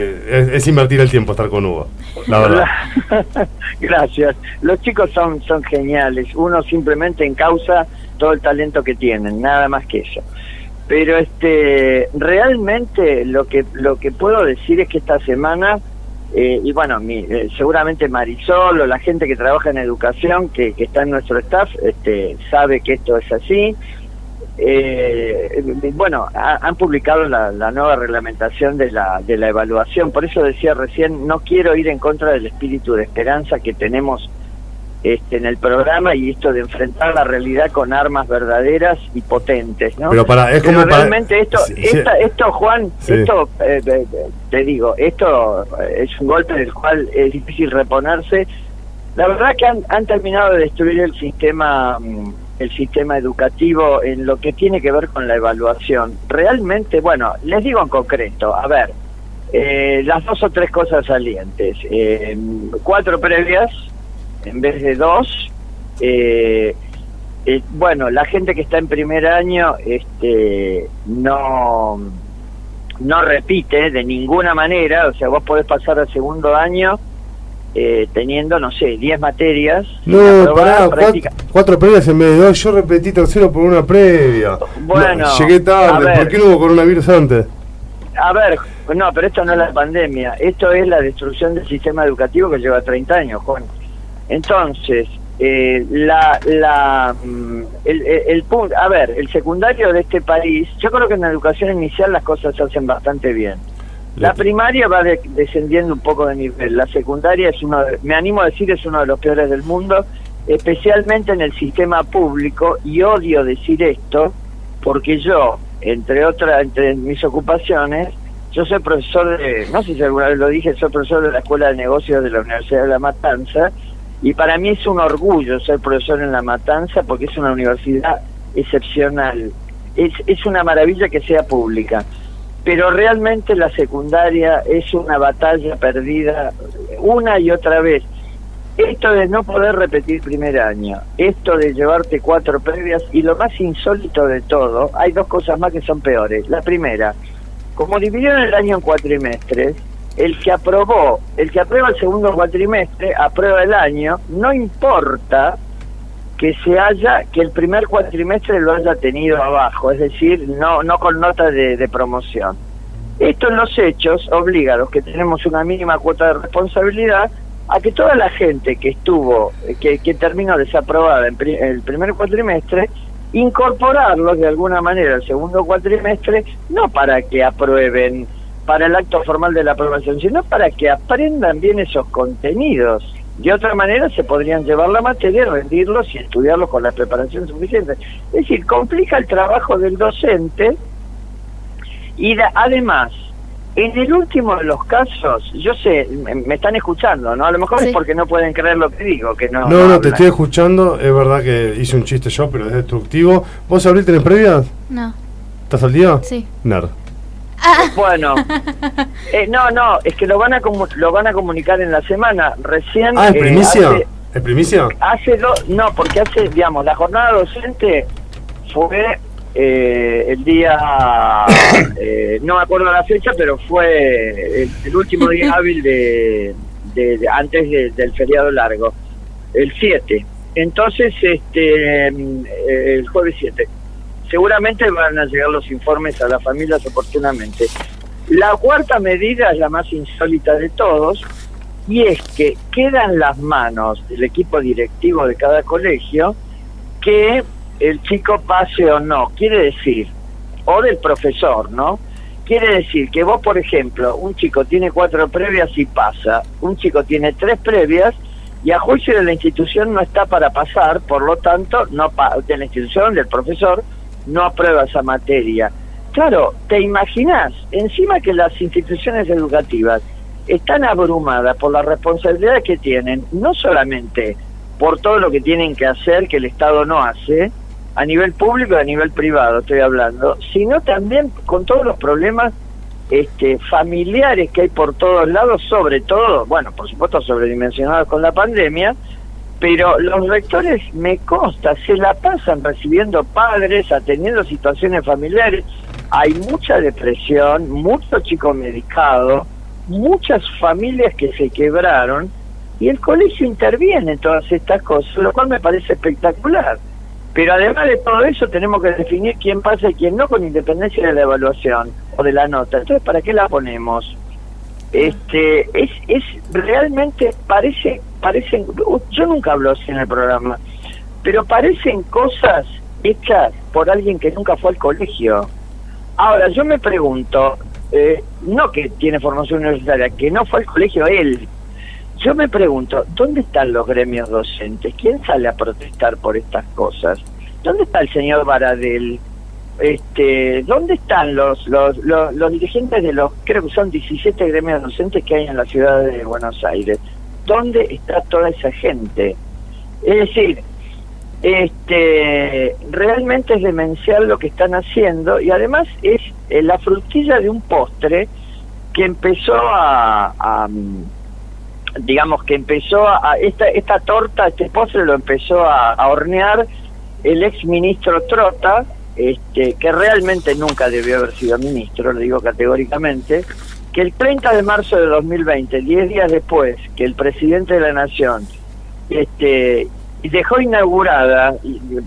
es invertir el tiempo estar con Hugo, la verdad. Gracias. Los chicos son, son geniales. Uno simplemente encausa todo el talento que tienen, nada más que eso. Pero este, realmente lo que lo que puedo decir es que esta semana eh, y bueno, mi, eh, seguramente Marisol o la gente que trabaja en educación, que, que está en nuestro staff, este, sabe que esto es así. Eh, bueno, ha- han publicado la, la nueva reglamentación de la, de la evaluación, por eso decía recién, no quiero ir en contra del espíritu de esperanza que tenemos este, en el programa y esto de enfrentar la realidad con armas verdaderas y potentes, ¿no? Pero para, es Pero como para- realmente esto, Sí, esta- esto Juan, Sí. esto, eh, te digo, esto eh, es un golpe del cual es difícil reponerse. La verdad que han, han terminado de destruir el sistema, mm, el sistema educativo en lo que tiene que ver con la evaluación. Realmente, bueno, les digo en concreto, a ver, eh, las dos o tres cosas salientes, eh, cuatro previas en vez de dos. eh, eh, bueno, la gente que está en primer año este, no, no repite de ninguna manera, o sea, vos podés pasar al segundo año eh, teniendo, no sé, 10 materias. No, pará, cuatro, previas en vez de dos, yo repetí tercero por una previa. Bueno, llegué tarde, ¿por qué no hubo coronavirus antes? A ver, no, pero esto no es la pandemia, esto es la destrucción del sistema educativo que lleva 30 años, Juan. Entonces, eh, la, la, mm, el, el, punto, a ver, el secundario de este país, yo creo que en la educación inicial las cosas se hacen bastante bien. La primaria va descendiendo un poco de nivel, la secundaria es uno, me animo a decir, es uno de los peores del mundo, especialmente en el sistema público, y odio decir esto, porque yo, entre otras, entre mis ocupaciones, yo soy profesor de, no sé si alguna vez lo dije, soy profesor de la Escuela de Negocios de la Universidad de La Matanza, y para mí es un orgullo ser profesor en La Matanza porque es una universidad excepcional. Es, es una maravilla que sea pública. Pero realmente la secundaria es una batalla perdida una y otra vez. Esto de no poder repetir primer año, esto de llevarte cuatro previas y lo más insólito de todo, hay dos cosas más que son peores. La primera, como dividieron el año en cuatrimestres, el que aprobó, el que aprueba el segundo cuatrimestre, aprueba el año, no importa que se haya, que el primer cuatrimestre lo haya tenido abajo, es decir, no, no con nota de, promoción. Esto en los hechos obliga a los que tenemos una mínima cuota de responsabilidad a que toda la gente que estuvo, que, que terminó desaprobada en el primer cuatrimestre, incorporarlos de alguna manera al segundo cuatrimestre, no para que aprueben para el acto formal de la aprobación, sino para que aprendan bien esos contenidos. De otra manera se podrían llevar la materia, rendirlos y estudiarlos con la preparación suficiente. Es decir, complica el trabajo del docente y además, en el último de los casos, yo sé, me, están escuchando, ¿no? A lo mejor es porque no pueden creer lo que digo, que no... No, no, te estoy escuchando, es verdad que hice un chiste yo, pero es destructivo. ¿Vos, Abril, tenés previas? No. ¿Estás al día? Sí. Nerd. Bueno, eh, no, no, es que lo van a lo van a comunicar en la semana. Recién. Ah, ¿es primicia? Hace, ¿Es primicia? Hace dos, no, porque hace, digamos, la jornada docente fue eh, el día, eh, no me acuerdo la fecha, pero fue el, último día hábil de, antes del feriado largo, el 7. Entonces, este, el jueves 7 seguramente van a llegar los informes a las familias oportunamente. La cuarta medida es la más insólita de todos y es que quedan las manos del equipo directivo de cada colegio que el chico pase o no. Quiere decir, o del profesor, ¿no? Quiere decir que vos, por ejemplo, un chico tiene cuatro previas y pasa, un chico tiene tres previas y a juicio de la institución no está para pasar, por lo tanto, no de la institución, del profesor, no aprueba esa materia. Claro, te imaginas, encima que las instituciones educativas están abrumadas por la responsabilidad que tienen, no solamente por todo lo que tienen que hacer que el Estado no hace, a nivel público y a nivel privado estoy hablando, sino también con todos los problemas este, familiares que hay por todos lados, sobre todo, bueno, por supuesto sobredimensionados con la pandemia, pero los rectores, me consta, se la pasan recibiendo padres, atendiendo situaciones familiares. Hay mucha depresión, mucho chico medicado, muchas familias que se quebraron y el colegio interviene en todas estas cosas, lo cual me parece espectacular. Pero además de todo eso tenemos que definir quién pasa y quién no con independencia de la evaluación o de la nota. Entonces, ¿para qué la ponemos? Este, es, es realmente parece parecen, yo nunca hablo así en el programa, pero parecen cosas hechas por alguien que nunca fue al colegio. Ahora, yo me pregunto, eh, no que tiene formación universitaria, que no fue al colegio él. Yo me pregunto, ¿dónde están los gremios docentes? ¿Quién sale a protestar por estas cosas? ¿Dónde está el señor Baradel? Este, ¿Dónde están los, los, los, los dirigentes de los, creo que son 17 gremios docentes que hay en la ciudad de Buenos Aires? ¿Dónde está toda esa gente? Es decir, este, realmente es demencial lo que están haciendo y además es eh, la frutilla de un postre que empezó a, digamos que empezó a, esta, esta torta, este postre lo empezó a, hornear el ex ministro Trota, este, que realmente nunca debió haber sido ministro, lo digo categóricamente, que el 30 de marzo de 2020, 10 días después que el presidente de la Nación este, dejó inaugurada,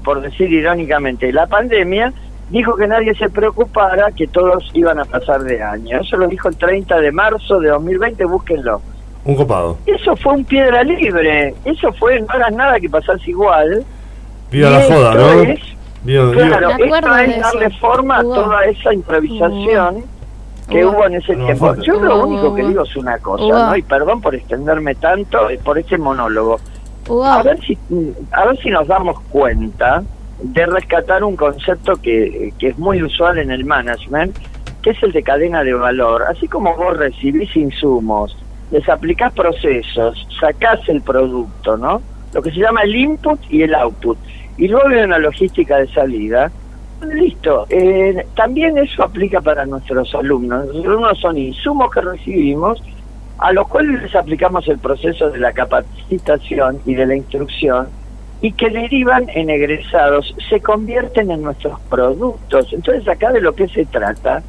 por decir irónicamente, la pandemia, dijo que nadie se preocupara, que todos iban a pasar de año. Eso lo dijo el 30 de marzo de 2020, búsquenlo. Un copado. Eso fue un piedra libre, eso fue, no hagas nada que pasas igual. Viva la joda, ¿no? es- Viva- Claro, esto es darle forma a toda esa improvisación que Hubo. hubo en ese No, tiempo. fuerte. Yo lo único que digo es una cosa. ¿no? Y perdón por extenderme tanto eh, por este monólogo. A ver si a ver si nos damos cuenta de rescatar un concepto que, que es muy usual en el management, que es el de cadena de valor. Así como vos recibís insumos, les aplicás procesos, sacás el producto, ¿no? Lo que se llama el input y el output. Y luego hay una logística de salida. Listo. Eh, también eso aplica para nuestros alumnos. Los alumnos son insumos que recibimos a los cuales les aplicamos el proceso de la capacitación y de la instrucción y que derivan en egresados, se convierten en nuestros productos. Entonces acá de lo que se trata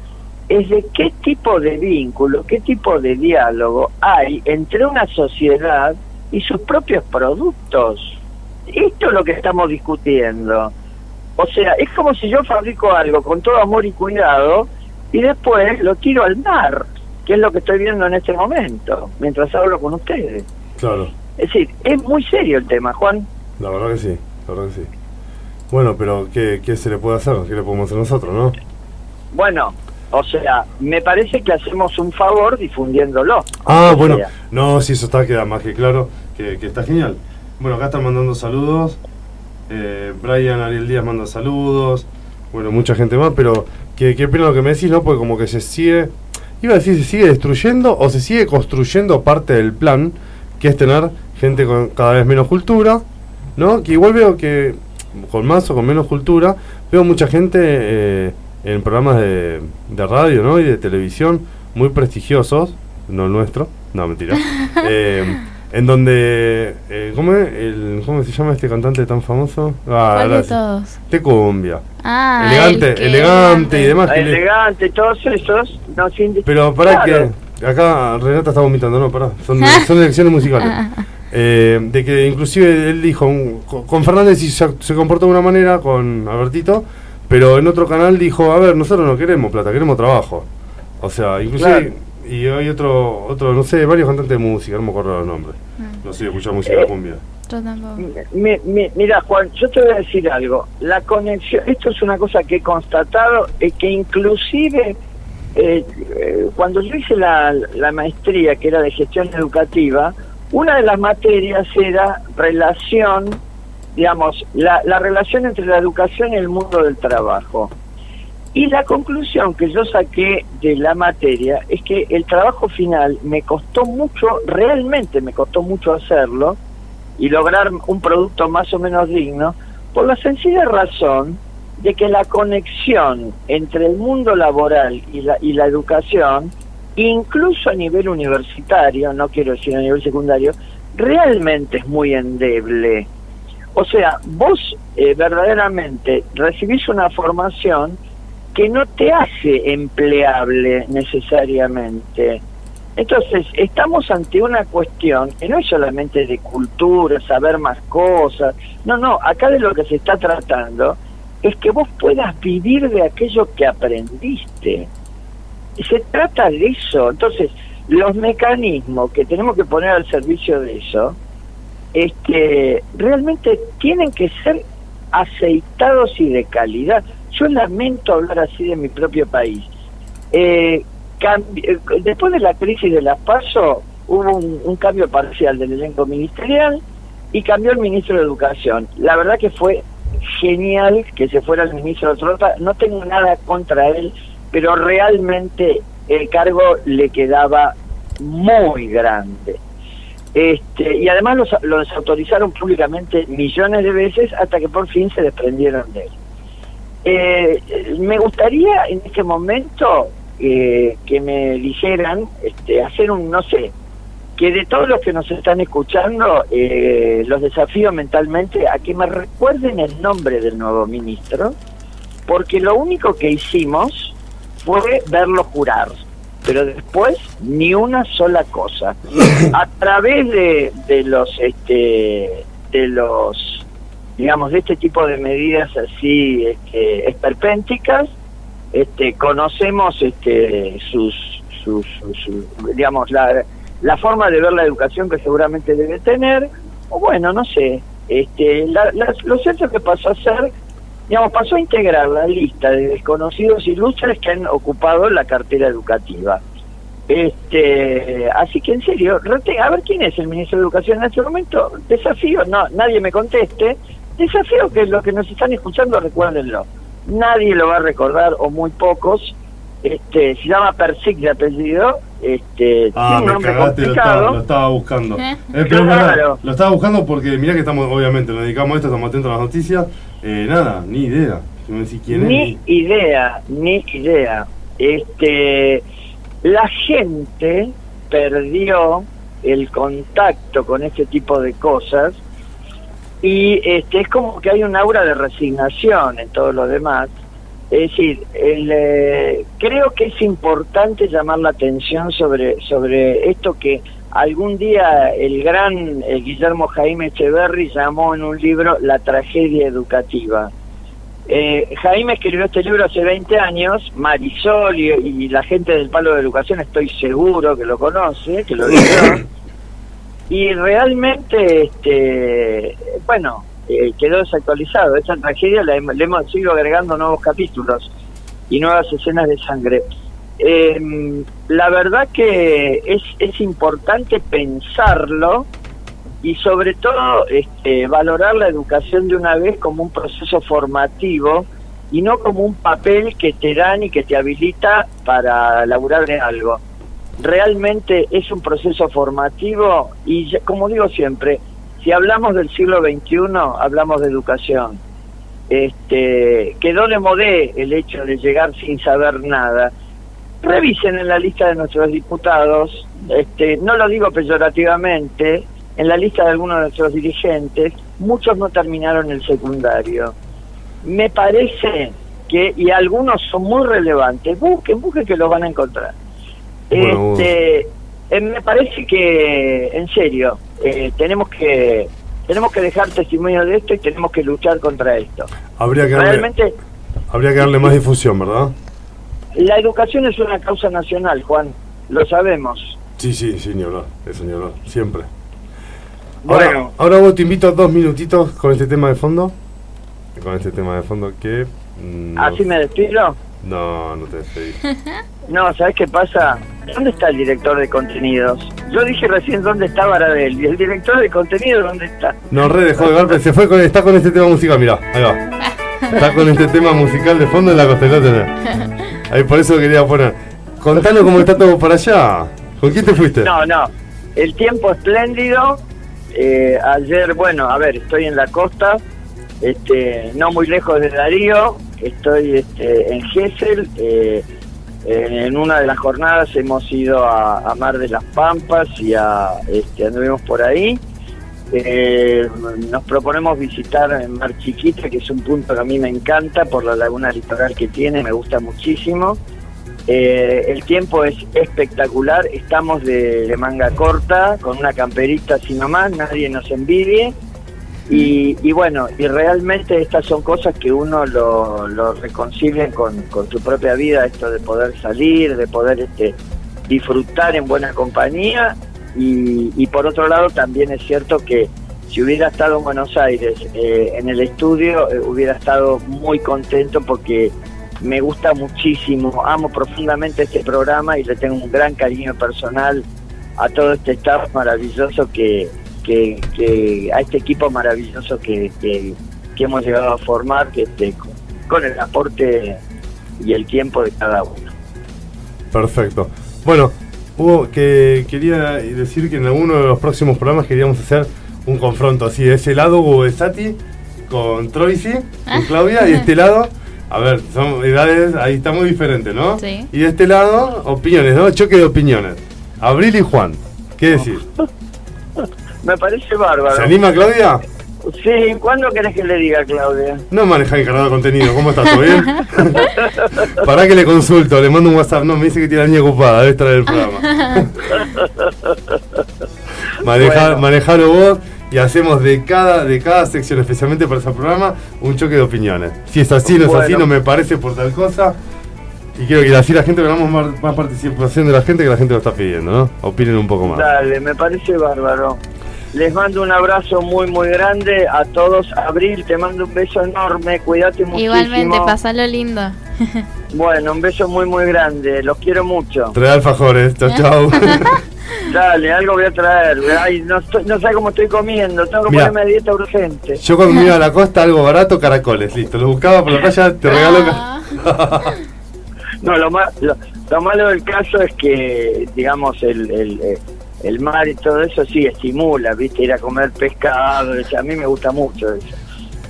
es de qué tipo de vínculo, qué tipo de diálogo hay entre una sociedad y sus propios productos. Esto es lo que estamos discutiendo. O sea, es como si yo fabrico algo con todo amor y cuidado y después lo tiro al mar, que es lo que estoy viendo en este momento, mientras hablo con ustedes. Claro, Es decir, es muy serio el tema, Juan. la verdad que sí, la verdad que sí. Bueno, pero ¿qué, qué se le puede hacer? ¿Qué le podemos hacer nosotros, no? Bueno, o sea, me parece que hacemos un favor difundiéndolo. Ah, bueno, sea, no, sí, eso está, queda más que claro, que, que está genial. Bueno, acá están mandando saludos. Eh, Brian Ariel Díaz manda saludos. Bueno, mucha gente más, pero qué, qué pena lo que me decís, ¿no? Porque como que se sigue, iba a decir, se sigue destruyendo o se sigue construyendo parte del plan, que es tener gente con cada vez menos cultura, ¿no? Que igual veo que con más o con menos cultura, veo mucha gente eh, en programas de, de radio, ¿no? Y de televisión muy prestigiosos, no el nuestro, no, mentira. eh, en donde, eh, ¿cómo, es? El, ¿cómo se llama este cantante tan famoso? Ah, ¿cuál de gracias. todos? De cumbia. Ah, elegante, el elegante y demás. le- elegante, todos esos, no sin pero para Claro. que acá Renata está vomitando, no, pará, son, son elecciones musicales. Eh, de que inclusive él dijo, un- con Fernández sí se, se comportó de una manera, con Albertito, pero en otro canal dijo, a ver, nosotros no queremos plata, queremos trabajo. O sea, inclusive, y hay otro, otro, no sé, varios cantantes de música, no me acuerdo los nombres. No sé, escuchar música de cumbia. Yo tampoco. Mi- mi- mira, Juan, yo te voy a decir algo. La conexión, esto es una cosa que he constatado, es que inclusive eh, eh, cuando yo hice la, la maestría, que era de gestión educativa, una de las materias era relación, digamos, la, la relación entre la educación y el mundo del trabajo. Y la conclusión que yo saqué de la materia es que el trabajo final me costó mucho, realmente me costó mucho hacerlo, y lograr un producto más o menos digno, por la sencilla razón de que la conexión entre el mundo laboral y la, y la educación, incluso a nivel universitario, no quiero decir a nivel secundario, realmente es muy endeble. O sea, vos eh, verdaderamente recibís una formación que no te hace empleable necesariamente. Entonces, estamos ante una cuestión que no es solamente de cultura, saber más cosas. No, no, acá de lo que se está tratando es que vos puedas vivir de aquello que aprendiste. Se trata de eso. Entonces, los mecanismos que tenemos que poner al servicio de eso, este, realmente tienen que ser aceitados y de calidad. Yo lamento hablar así de mi propio país. Eh, eh, después de la crisis de las PASO hubo un, cambio parcial del elenco ministerial y cambió el ministro de Educación. La verdad que fue genial que se fuera el ministro de Trota. No tengo nada contra él, pero realmente el cargo le quedaba muy grande. Este, y además los- lo desautorizaron públicamente millones de veces hasta que por fin se desprendieron de él. Eh, me gustaría en este momento eh, que me dijeran, este, hacer un, no sé, que de todos los que nos están escuchando, eh, los desafío mentalmente a que me recuerden el nombre del nuevo ministro, porque lo único que hicimos fue verlo jurar, pero después ni una sola cosa. A través de, de los, este, de los, digamos, de este tipo de medidas así este, esperpénticas, este, conocemos este, sus, digamos, la la forma de ver la educación que seguramente debe tener, o bueno, no sé, este, la, lo cierto es que pasó a ser, digamos, pasó a integrar la lista de desconocidos ilustres que han ocupado la cartera educativa. Este, así que en serio, a ver quién es el ministro de Educación en este momento. Desafío, no, nadie me conteste. Desafío que los que nos están escuchando recuérdenlo. Nadie lo va a recordar o muy pocos este, se llama Persic de apellido, este, ah, me cagaste, lo estaba, lo estaba, buscando. ¿Eh? Eh, pero lo estaba buscando porque mira que estamos, obviamente, nos dedicamos a esto, estamos atentos a las noticias. Eh, nada, ni idea. ni idea, ni idea. Este, la gente perdió el contacto con este tipo de cosas y este es como que hay un aura de resignación en todo lo demás es decir, eh, creo que es importante llamar la atención sobre, sobre esto que algún día el gran Guillermo Jaime Echeverry llamó en un libro La tragedia educativa. Eh, Jaime escribió este libro hace 20 años, Marisol y, la gente del Palo de Educación estoy seguro que lo conoce, que lo leyó, y realmente, este, bueno, eh, quedó desactualizado. Esa tragedia le, hemos sido agregando nuevos capítulos y nuevas escenas de sangre. Eh, la verdad que es, es importante pensarlo y sobre todo este, valorar la educación de una vez como un proceso formativo y no como un papel que te dan y que te habilita para laburar de algo. Realmente es un proceso formativo y como digo siempre, si hablamos del siglo XXI, hablamos de educación. Este, quedó de modé el hecho de llegar sin saber nada. Revisen en la lista de nuestros diputados, este, no lo digo peyorativamente, en la lista de algunos de nuestros dirigentes, muchos no terminaron el secundario. Me parece que, y algunos son muy relevantes, busquen, busquen que los van a encontrar. Este, eh, me parece que, en serio, eh, tenemos que tenemos que dejar testimonio de esto y tenemos que luchar contra esto. Habría que darle, habría que darle más difusión, ¿verdad? La educación es una causa nacional, Juan, lo sabemos. Sí, sí, señor, señor, siempre. Bueno. Ahora, vos te invito a dos minutitos con este tema de fondo. Con este tema de fondo que... Mm, ¿Así me despido? No, no te despedís. no, ¿sabes qué pasa? ¿Dónde está el director de contenidos? Yo dije recién dónde está Baradel. ¿Y el director de contenidos dónde está? No, re dejó de golpe. Se fue con, está con este tema musical, mirá. Ahí va. Está con este tema musical de fondo en la constelación. Ahí por eso quería poner. Contanos cómo está todo por allá. ¿Con quién te fuiste? No, no. El tiempo espléndido. Eh, ayer, bueno, a ver, estoy en la costa. Este, no muy lejos de Darío. Estoy este, en Gessel. Eh, en una de las jornadas hemos ido a, Mar de las Pampas y a, este, anduvimos por ahí. Eh, nos proponemos visitar Mar Chiquita, que es un punto que a mí me encanta por la laguna litoral que tiene, me gusta muchísimo. Eh, el tiempo es espectacular, estamos de, de, manga corta, con una camperita así nomás, nadie nos envidie. Y, bueno, y realmente estas son cosas que uno lo, lo reconcilia con, con su propia vida, esto de poder salir, de poder este, disfrutar en buena compañía. Y, por otro lado también es cierto que si hubiera estado en Buenos Aires eh, en el estudio, eh, hubiera estado muy contento porque me gusta muchísimo, amo profundamente este programa y le tengo un gran cariño personal a todo este staff maravilloso que, que, a este equipo maravilloso que, que, hemos llegado a formar que este, con el aporte y el tiempo de cada uno. Perfecto. Bueno, Hugo, que quería decir que en alguno de los próximos programas queríamos hacer un confronto así, de ese lado Hugo Sati con Troisi, con ah. Claudia, y de este lado, a ver, son edades, ahí está muy diferente, ¿no? Sí. Y de este lado, opiniones, ¿no? Choque de opiniones. Abril y Juan. ¿Qué decir? Me parece bárbaro. ¿Se anima Claudia? Sí, ¿cuándo querés que le diga, Claudia? No maneja encargado de contenido, ¿cómo estás? ¿Todo bien? Pará que le consulto, le mando un WhatsApp. No, me dice que tiene la niña ocupada, debe estar en el programa. Manejar, Bueno. Manejalo vos y hacemos de cada, de cada sección, especialmente para ese programa, un choque de opiniones. Si es así, no es así, no me parece por tal cosa. Y quiero que así la gente veamos más, más participación de la gente que la gente lo está pidiendo, ¿no? Opinen un poco más. Dale, me parece bárbaro. Les mando un abrazo muy, muy grande a todos. Abril, te mando un beso enorme. Cuídate muchísimo. Igualmente, pasalo lindo. Bueno, un beso muy, muy grande. Los quiero mucho. Trae alfajores, chau chau. Dale, algo voy a traer. Ay, no, estoy- no sé cómo estoy comiendo. Tengo que Mirá. ponerme a dieta urgente. Yo cuando me iba a la costa, algo barato, caracoles, listo. Lo buscaba por la playa, te regalo. Ah. ca- No, lo, ma- lo, lo malo del caso es que, digamos, el, el, eh, el mar y todo eso sí estimula, ¿viste? Ir a comer pescado, o sea, a mí me gusta mucho eso.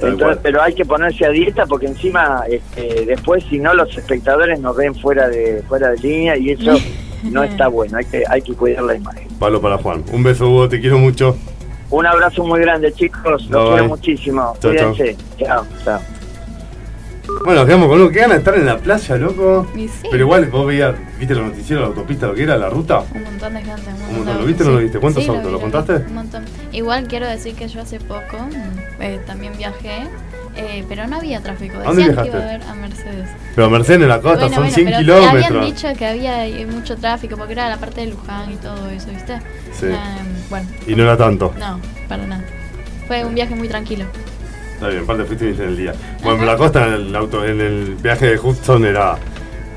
Entonces, pero hay que ponerse a dieta porque encima este, después si no los espectadores nos ven fuera de fuera de línea y eso no está bueno, hay que hay que cuidar la imagen. Palo para Juan. Un beso, Hugo, te quiero mucho. Un abrazo muy grande, chicos, los quiero bye. muchísimo. Chao, chao. Cuídense. Chao, chao. Bueno, nos quedamos con uno. ¿Qué gana estar en la playa, loco? Sí. Pero igual, vos veías, viste los noticieros, la autopista, lo que era, la ruta. Un montón de gente. Un montón. montón. ¿Lo viste o no lo viste? ¿Cuántos Sí, autos? vi, ¿Lo contaste? Un montón. Igual quiero decir que yo hace poco mm, eh, también viajé, eh, pero no había tráfico. ¿A dónde Decían que iba a viajaste? haber a Mercedes. Pero Mercedes en la costa bueno, son bueno, 100 pero kilómetros. habían dicho que había eh, mucho tráfico porque era la parte de Luján y todo eso, ¿viste? Sí. Eh, bueno, Y no era tanto. no, para nada. Fue un viaje muy tranquilo. Está bien, fuiste bien en el día. Bueno, en la costa, en el, auto, en el viaje de Hudson era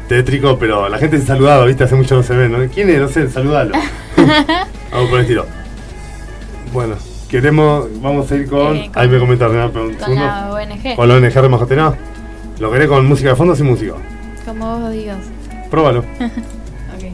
tétrico, pero la gente se saludaba, viste, hace mucho no se ve, ¿no? ¿Quién es? No sé, saludalo. Algo por el estilo. Bueno, queremos, vamos a ir con. Eh, con- ahí me comenta Renan, pero un Con segundo. la ONG, Con la ONG Remajotena. ¿Lo querés con música de fondo o sin música? como vos digas. Próbalo. Ok.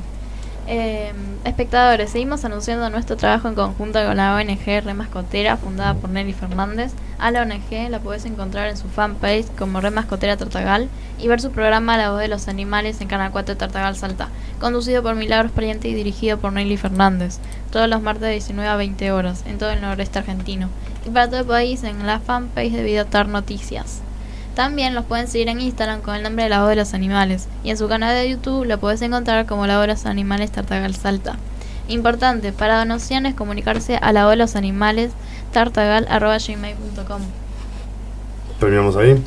Eh, espectadores, seguimos anunciando nuestro trabajo en conjunto con la ONG Remascotera, fundada por Nelly Fernández. A la ONG la puedes encontrar en su fanpage como Remascotera Tartagal y ver su programa La Voz de los Animales en Canal 4 Tartagal Salta, conducido por Milagros Pariente y dirigido por Nelly Fernández, todos los martes de 19 a 20 horas, en todo el noreste argentino. Y para todo el país en la fanpage de Videotar Noticias. También los pueden seguir en Instagram con el nombre de La Voz de los Animales y en su canal de YouTube lo puedes encontrar como La Voz de los Animales Tartagal Salta. Importante, para donaciones comunicarse a la voz de los animales tartagal.gmail.com Terminamos ahí.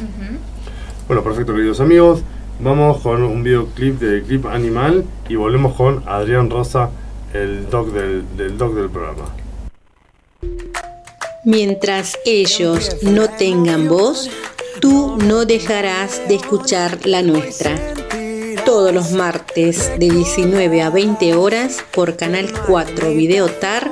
Bueno, perfecto, queridos amigos. Vamos con un videoclip de Clip Animal y volvemos con Adrián Rosa, el doc del, del doc del programa. Mientras ellos no tengan voz, tú no dejarás de escuchar la nuestra. Todos los martes de 19 a 20 horas por Canal 4 Videotar,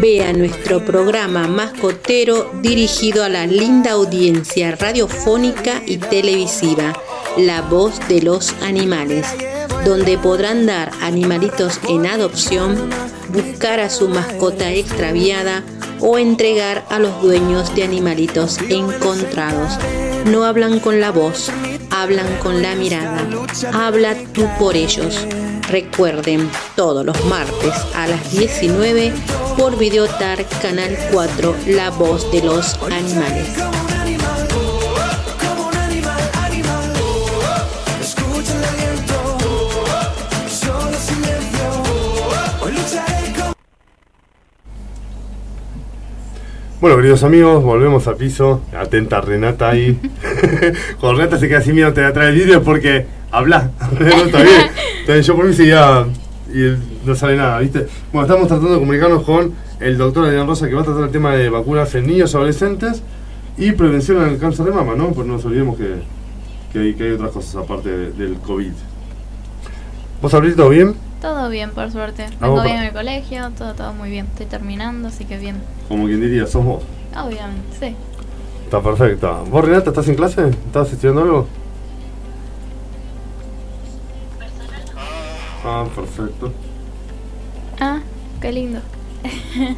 vea nuestro programa mascotero dirigido a la linda audiencia radiofónica y televisiva, La Voz de los Animales, donde podrán dar animalitos en adopción, buscar a su mascota extraviada, o entregar a los dueños de animalitos encontrados. No hablan con la voz, hablan con la mirada. Habla tú por ellos. Recuerden, todos los martes a las 19 por Videotar Canal 4, La Voz de los Animales. Bueno, queridos amigos, volvemos a piso. Atenta Renata ahí. Cuando Renata se queda así mirándote de atrás del vídeo porque habla. no, está bien. Está bien, Yo por mí seguía y no sale nada, ¿viste? Bueno, estamos tratando de comunicarnos con el doctor Adrián Rosa que va a tratar el tema de vacunas en niños y adolescentes y prevención al cáncer de mama, ¿no? Pues no nos olvidemos que, que, hay, que hay otras cosas aparte de- del COVID. ¿Vos abrís todo bien? Todo bien, por suerte. Ah, Vengo vos bien en el colegio, todo, todo muy bien. Estoy terminando, así que bien. Como quien diría, sos vos. Obviamente, sí. Está perfecta. ¿Vos, Renata, estás en clase? ¿Estás estudiando algo? Ah, perfecto. Ah, qué lindo.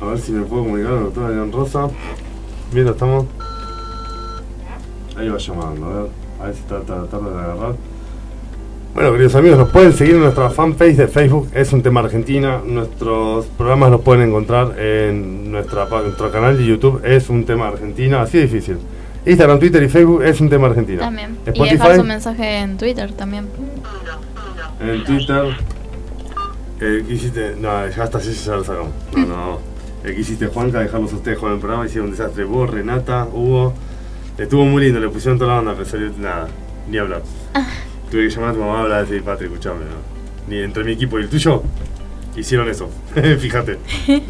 A ver si me puedo comunicar con la doctora Adrián Rosa. Bien, ¿lo estamos. Ahí va llamando, a ver. A ver si está tratando de agarrar. Bueno, queridos amigos, nos pueden seguir en nuestra fanpage de Facebook, es un tema Argentina. Nuestros programas los pueden encontrar en nuestra, nuestro canal de YouTube, es un tema Argentina, así de difícil. Instagram, Twitter y Facebook es un tema Argentina. También. y dejar su mensaje en Twitter también. En Twitter. Eh. No, ya hasta así ya lo sacamos. No, no. Eh, ¿Qué hiciste, Juanca? Dejarlos ustedes con el programa, hicieron un desastre. Vos, Renata, Hugo. Estuvo muy lindo, le pusieron toda la onda, pero salió nada, ni hablar. Tuve que llamar a tu mamá a hablar de Patri, escuchame, ¿no? Ni entre mi equipo y el tuyo hicieron eso. Fíjate.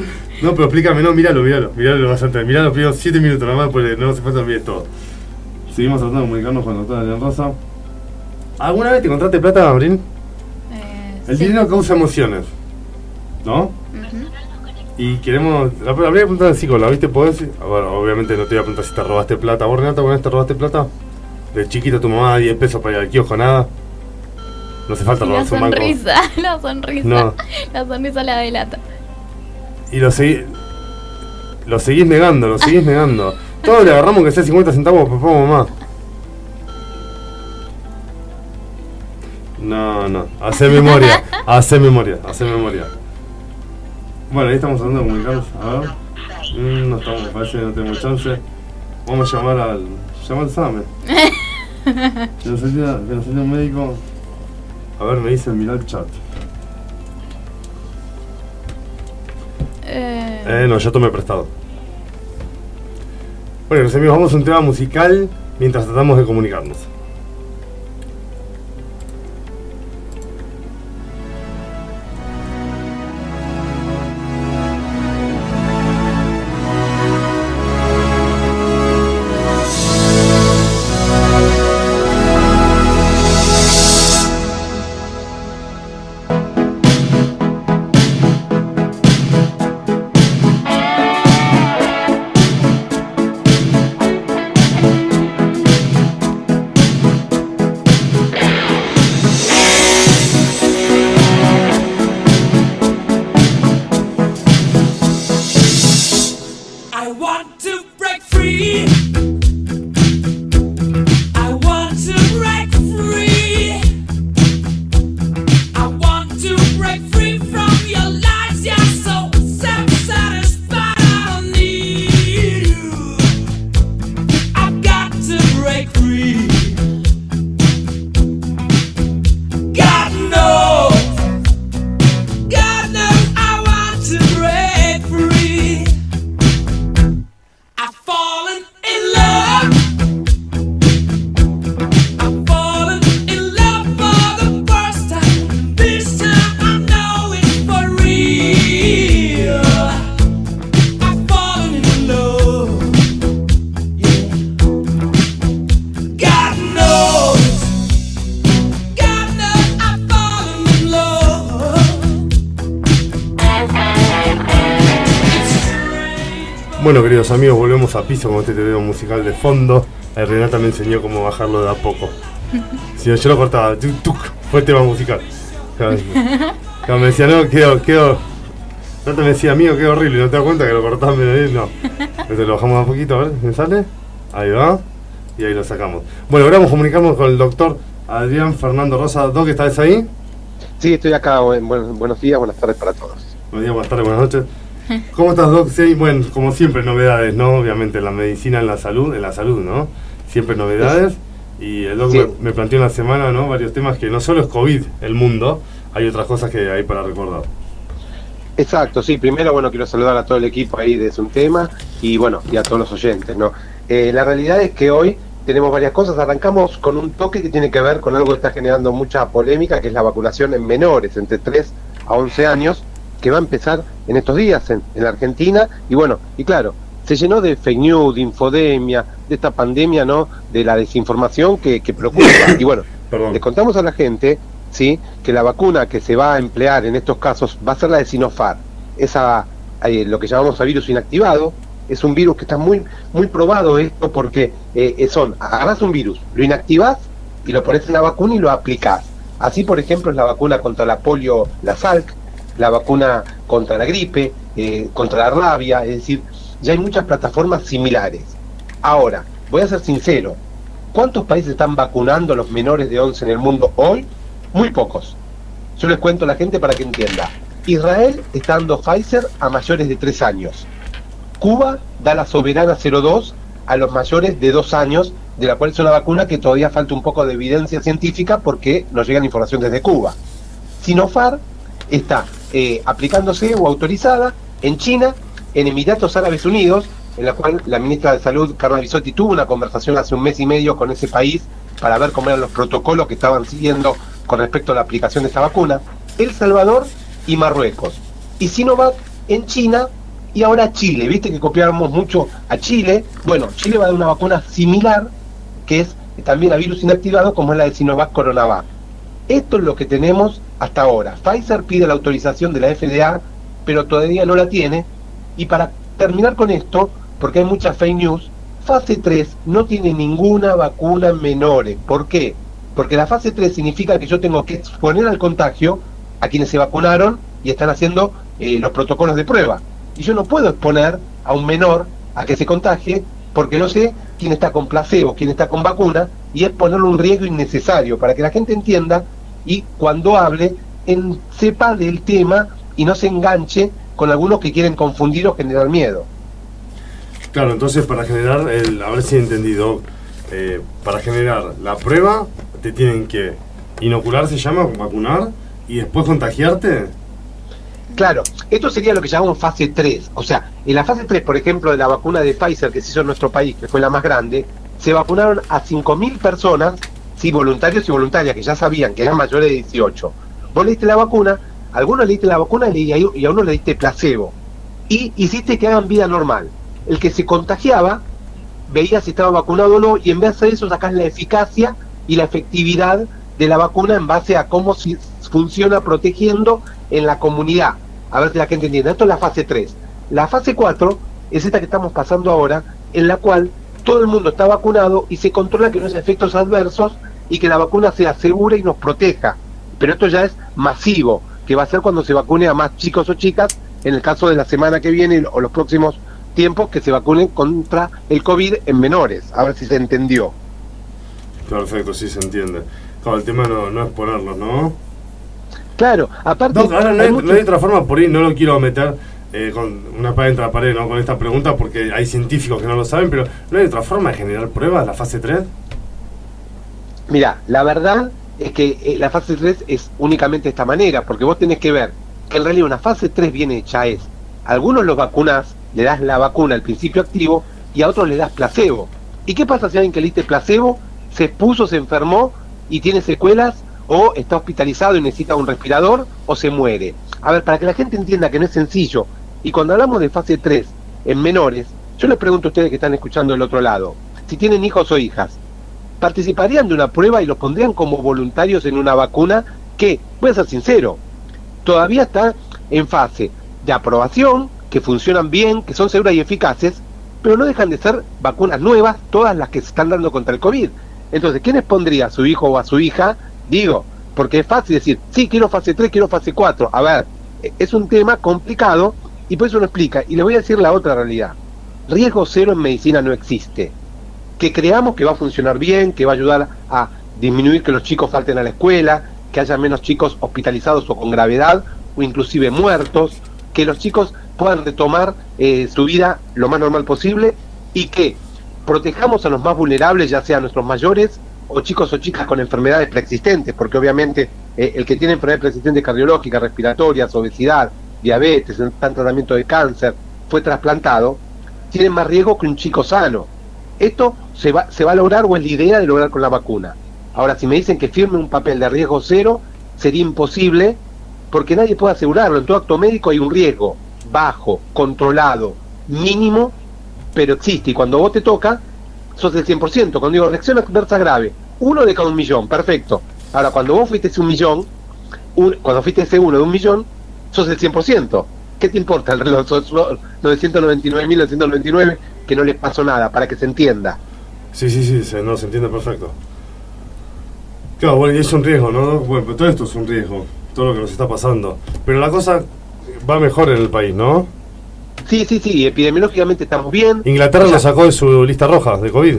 No, pero explícame, no, míralo, míralo, míralo bastante. Mirá los primeros 7 minutos nada más, porque no hace falta olvidar todo. Seguimos tratando de comunicarnos con la doctora León Rosa. ¿Alguna vez te encontraste plata, Gabriel? Eh, el dinero causa emociones, ¿no? Y queremos. La, la primera pregunta del ¿la ¿viste? ¿Podés? Bueno, obviamente no te voy a preguntar si te robaste plata. ¿Vos, Renata, con te robaste plata? De chiquito tu mamá 10 pesos para ir al kiosco, nada. No hace falta robarse un banco. La sonrisa, la sonrisa. La sonrisa la delata. Y lo seguís. Lo seguís negando, lo seguís negando. Todos le agarramos que sea 50 centavos, por favor, mamá. No, no. Hace memoria. Hace memoria. Hace memoria. Bueno, ahí estamos hablando de comunicarnos. A ver. Mm, no estamos, parece que no tenemos chance. Vamos a llamar al. Llamar al SAME. que nos ayude un médico. A ver, me dicen, mirá el chat. Eh... eh no, ya tomé prestado. Bueno, los amigos, vamos a un tema musical mientras tratamos de comunicarnos. Queridos amigos, volvemos a piso con este video musical de fondo. Eh, Renata me enseñó cómo bajarlo de a poco. Si no, yo lo cortaba, tuk, fue el tema musical. Cuando me decía, no, quedó, quedó. Renata me decía, amigo, qué horrible, no te das cuenta que lo cortás medio No. Entonces lo bajamos un poquito, a ver, ¿me sale? Ahí va. Y ahí lo sacamos. Bueno, logramos comunicarnos con el doctor Adrián Fernando Rosa. Doc, ¿estás ahí? Sí, estoy acá. buenos días, buenas tardes para todos. Buenos días, buenas tardes, buenas noches. ¿Cómo estás, Doc? Sí, bueno, como siempre, novedades, ¿no? Obviamente, en la medicina, en la salud, en la salud, ¿no? Siempre novedades. Y el Doc me, planteó en la semana, ¿no? Varios temas que no solo es COVID el mundo, hay otras cosas que hay para recordar. Exacto, sí. Primero, bueno, quiero saludar a todo el equipo ahí de un tema y, bueno, y a todos los oyentes, ¿no? Eh, la realidad es que hoy tenemos varias cosas. Arrancamos con un toque que tiene que ver con algo que está generando mucha polémica, que es la vacunación en menores, entre 3 a 11 años que va a empezar en estos días en, la Argentina. Y bueno, y claro, se llenó de fake news, de infodemia, de esta pandemia, ¿no? De la desinformación que, preocupa. Y bueno, le contamos a la gente, ¿sí? Que la vacuna que se va a emplear en estos casos va a ser la de Sinopharm. Esa, eh, lo que llamamos a virus inactivado, es un virus que está muy, muy probado esto porque eh, son, agarras un virus, lo inactivas y lo pones en la vacuna y lo aplicas. Así, por ejemplo, es la vacuna contra la polio, la SALC, la vacuna contra la gripe, eh, contra la rabia, es decir, ya hay muchas plataformas similares. Ahora, voy a ser sincero, ¿cuántos países están vacunando a los menores de 11 en el mundo hoy? muy pocos. Yo les cuento a la gente para que entienda. Israel está dando Pfizer a mayores de 3 años. Cuba da la soberana 02 a los mayores de 2 años, de la cual es una vacuna que todavía falta un poco de evidencia científica porque nos llega información desde Cuba. Sinopharm está eh, aplicándose o autorizada en China, en Emiratos Árabes Unidos, en la cual la ministra de Salud, Carla Bisotti, tuvo una conversación hace un mes y medio con ese país para ver cómo eran los protocolos que estaban siguiendo con respecto a la aplicación de esta vacuna. El Salvador y Marruecos. Y Sinovac en China y ahora Chile. Viste que copiamos mucho a Chile. Bueno, Chile va a dar una vacuna similar, que es también a virus inactivado, como es la de Sinovac Coronavac. Esto es lo que tenemos hasta ahora. Pfizer pide la autorización de la FDA, pero todavía no la tiene. Y para terminar con esto, porque hay mucha fake news, fase 3 no tiene ninguna vacuna en menores. ¿Por qué? Porque la fase 3 significa que yo tengo que exponer al contagio a quienes se vacunaron y están haciendo eh, los protocolos de prueba. Y yo no puedo exponer a un menor a que se contagie porque no sé quién está con placebo, quién está con vacuna, y es ponerle un riesgo innecesario para que la gente entienda y cuando hable en, sepa del tema y no se enganche con algunos que quieren confundir o generar miedo. Claro, entonces para generar, el, a ver si he entendido, eh, para generar la prueba te tienen que inocular, se llama, vacunar, y después contagiarte? Claro, esto sería lo que llamamos fase 3. O sea, en la fase 3, por ejemplo, de la vacuna de Pfizer que se hizo en nuestro país, que fue la más grande, se vacunaron a 5.000 personas, sí, voluntarios y voluntarias, que ya sabían que eran mayores de 18. Vos le diste la vacuna, a algunos le diste la vacuna y a uno le diste placebo. Y hiciste que hagan vida normal. El que se contagiaba veía si estaba vacunado o no, y en vez de eso sacás la eficacia y la efectividad de la vacuna en base a cómo funciona protegiendo en la comunidad. A ver si la gente entiende. Esto es la fase 3. La fase 4 es esta que estamos pasando ahora, en la cual todo el mundo está vacunado y se controla que no haya efectos adversos y que la vacuna sea segura y nos proteja. Pero esto ya es masivo, que va a ser cuando se vacune a más chicos o chicas, en el caso de la semana que viene o los próximos tiempos, que se vacunen contra el COVID en menores. A ver si se entendió. Perfecto, sí se entiende. Claro, el tema no, no es ponerlo, ¿no? Claro, aparte. No, ahora no, hay, otra forma, por ahí no lo quiero meter eh, con una pared entre la pared, ¿no? Con esta pregunta, porque hay científicos que no lo saben, pero ¿no hay otra forma de generar pruebas, la fase 3? Mira, la verdad es que eh, la fase 3 es únicamente de esta manera, porque vos tenés que ver que en realidad una fase 3 bien hecha es, algunos los vacunas, le das la vacuna al principio activo y a otros le das placebo. ¿Y qué pasa si alguien que le diste placebo se puso, se enfermó y tiene secuelas o está hospitalizado y necesita un respirador o se muere. A ver, para que la gente entienda que no es sencillo, y cuando hablamos de fase 3 en menores, yo les pregunto a ustedes que están escuchando del otro lado, si tienen hijos o hijas, ¿participarían de una prueba y los pondrían como voluntarios en una vacuna que, voy a ser sincero, todavía está en fase de aprobación, que funcionan bien, que son seguras y eficaces, pero no dejan de ser vacunas nuevas, todas las que se están dando contra el COVID. Entonces, ¿quiénes pondría a su hijo o a su hija Digo, porque es fácil decir, sí, quiero fase 3, quiero fase 4. A ver, es un tema complicado y por eso lo explica. Y le voy a decir la otra realidad. Riesgo cero en medicina no existe. Que creamos que va a funcionar bien, que va a ayudar a disminuir que los chicos falten a la escuela, que haya menos chicos hospitalizados o con gravedad o inclusive muertos, que los chicos puedan retomar eh, su vida lo más normal posible y que protejamos a los más vulnerables, ya sean nuestros mayores o chicos o chicas con enfermedades preexistentes, porque obviamente eh, el que tiene enfermedades preexistentes cardiológicas, respiratorias, obesidad, diabetes, está en tratamiento de cáncer, fue trasplantado, tiene más riesgo que un chico sano. Esto se va, se va a lograr o es la idea de lograr con la vacuna. Ahora, si me dicen que firme un papel de riesgo cero, sería imposible porque nadie puede asegurarlo. En todo acto médico hay un riesgo bajo, controlado, mínimo, pero existe. Y cuando vos te toca, sos del 100%. Cuando digo reacción adversa grave, uno de cada un millón, perfecto. Ahora, cuando vos fuiste ese un millón, cuando fuiste ese uno de un millón, sos el 100%. ¿Qué te importa el reloj? Sos 999.999 que no les pasó nada, para que se entienda. Sí, sí, sí, se, no, se entiende perfecto. Claro, bueno, y es un riesgo, ¿no? Bueno, todo esto es un riesgo, todo lo que nos está pasando. Pero la cosa va mejor en el país, ¿no? Sí, sí, sí, epidemiológicamente estamos bien. Inglaterra lo sacó de su lista roja de COVID.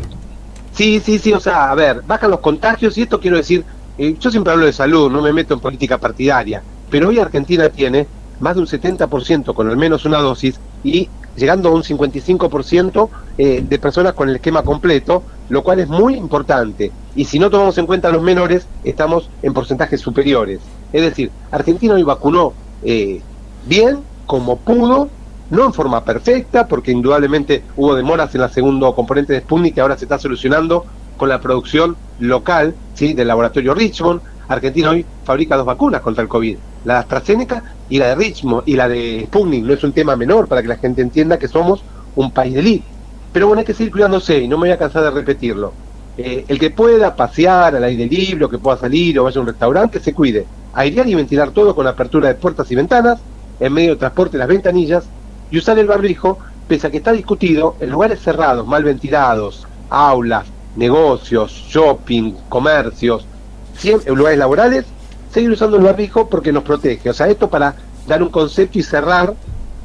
Sí, sí, sí, o sea, a ver, bajan los contagios y esto quiero decir, eh, yo siempre hablo de salud, no me meto en política partidaria, pero hoy Argentina tiene más de un 70% con al menos una dosis y llegando a un 55% eh, de personas con el esquema completo, lo cual es muy importante. Y si no tomamos en cuenta a los menores, estamos en porcentajes superiores. Es decir, Argentina hoy vacunó eh, bien, como pudo, no en forma perfecta, porque indudablemente hubo demoras en la segundo componente de Sputnik que ahora se está solucionando con la producción local ¿sí? del laboratorio Richmond. Argentina hoy fabrica dos vacunas contra el COVID, la de AstraZeneca y la de Richmond y la de Sputnik. No es un tema menor para que la gente entienda que somos un país de elite. Pero bueno, hay que seguir cuidándose y no me voy a cansar de repetirlo. Eh, el que pueda pasear al aire libre, o que pueda salir o vaya a un restaurante, se cuide. Airear y ventilar todo con apertura de puertas y ventanas, en medio de transporte las ventanillas y usar el barbijo, pese a que está discutido, en lugares cerrados, mal ventilados, aulas, negocios, shopping, comercios, en lugares laborales, seguir usando el barbijo porque nos protege. O sea, esto para dar un concepto y cerrar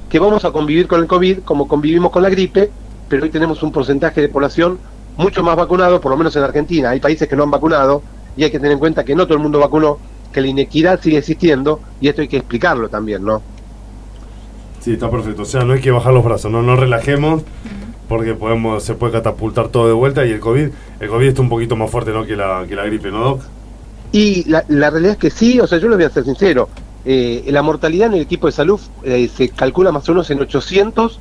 que vamos a convivir con el COVID como convivimos con la gripe, pero hoy tenemos un porcentaje de población mucho más vacunado, por lo menos en Argentina. Hay países que no han vacunado y hay que tener en cuenta que no todo el mundo vacunó, que la inequidad sigue existiendo y esto hay que explicarlo también, ¿no? Sí, está perfecto. O sea, no hay que bajar los brazos, no nos relajemos porque podemos se puede catapultar todo de vuelta y el COVID, el COVID está un poquito más fuerte ¿no? que, la, que la gripe, ¿no? Y la, realidad es que sí, o sea, yo les voy a ser sincero, eh, la mortalidad en el equipo de salud eh, se calcula más o menos en 800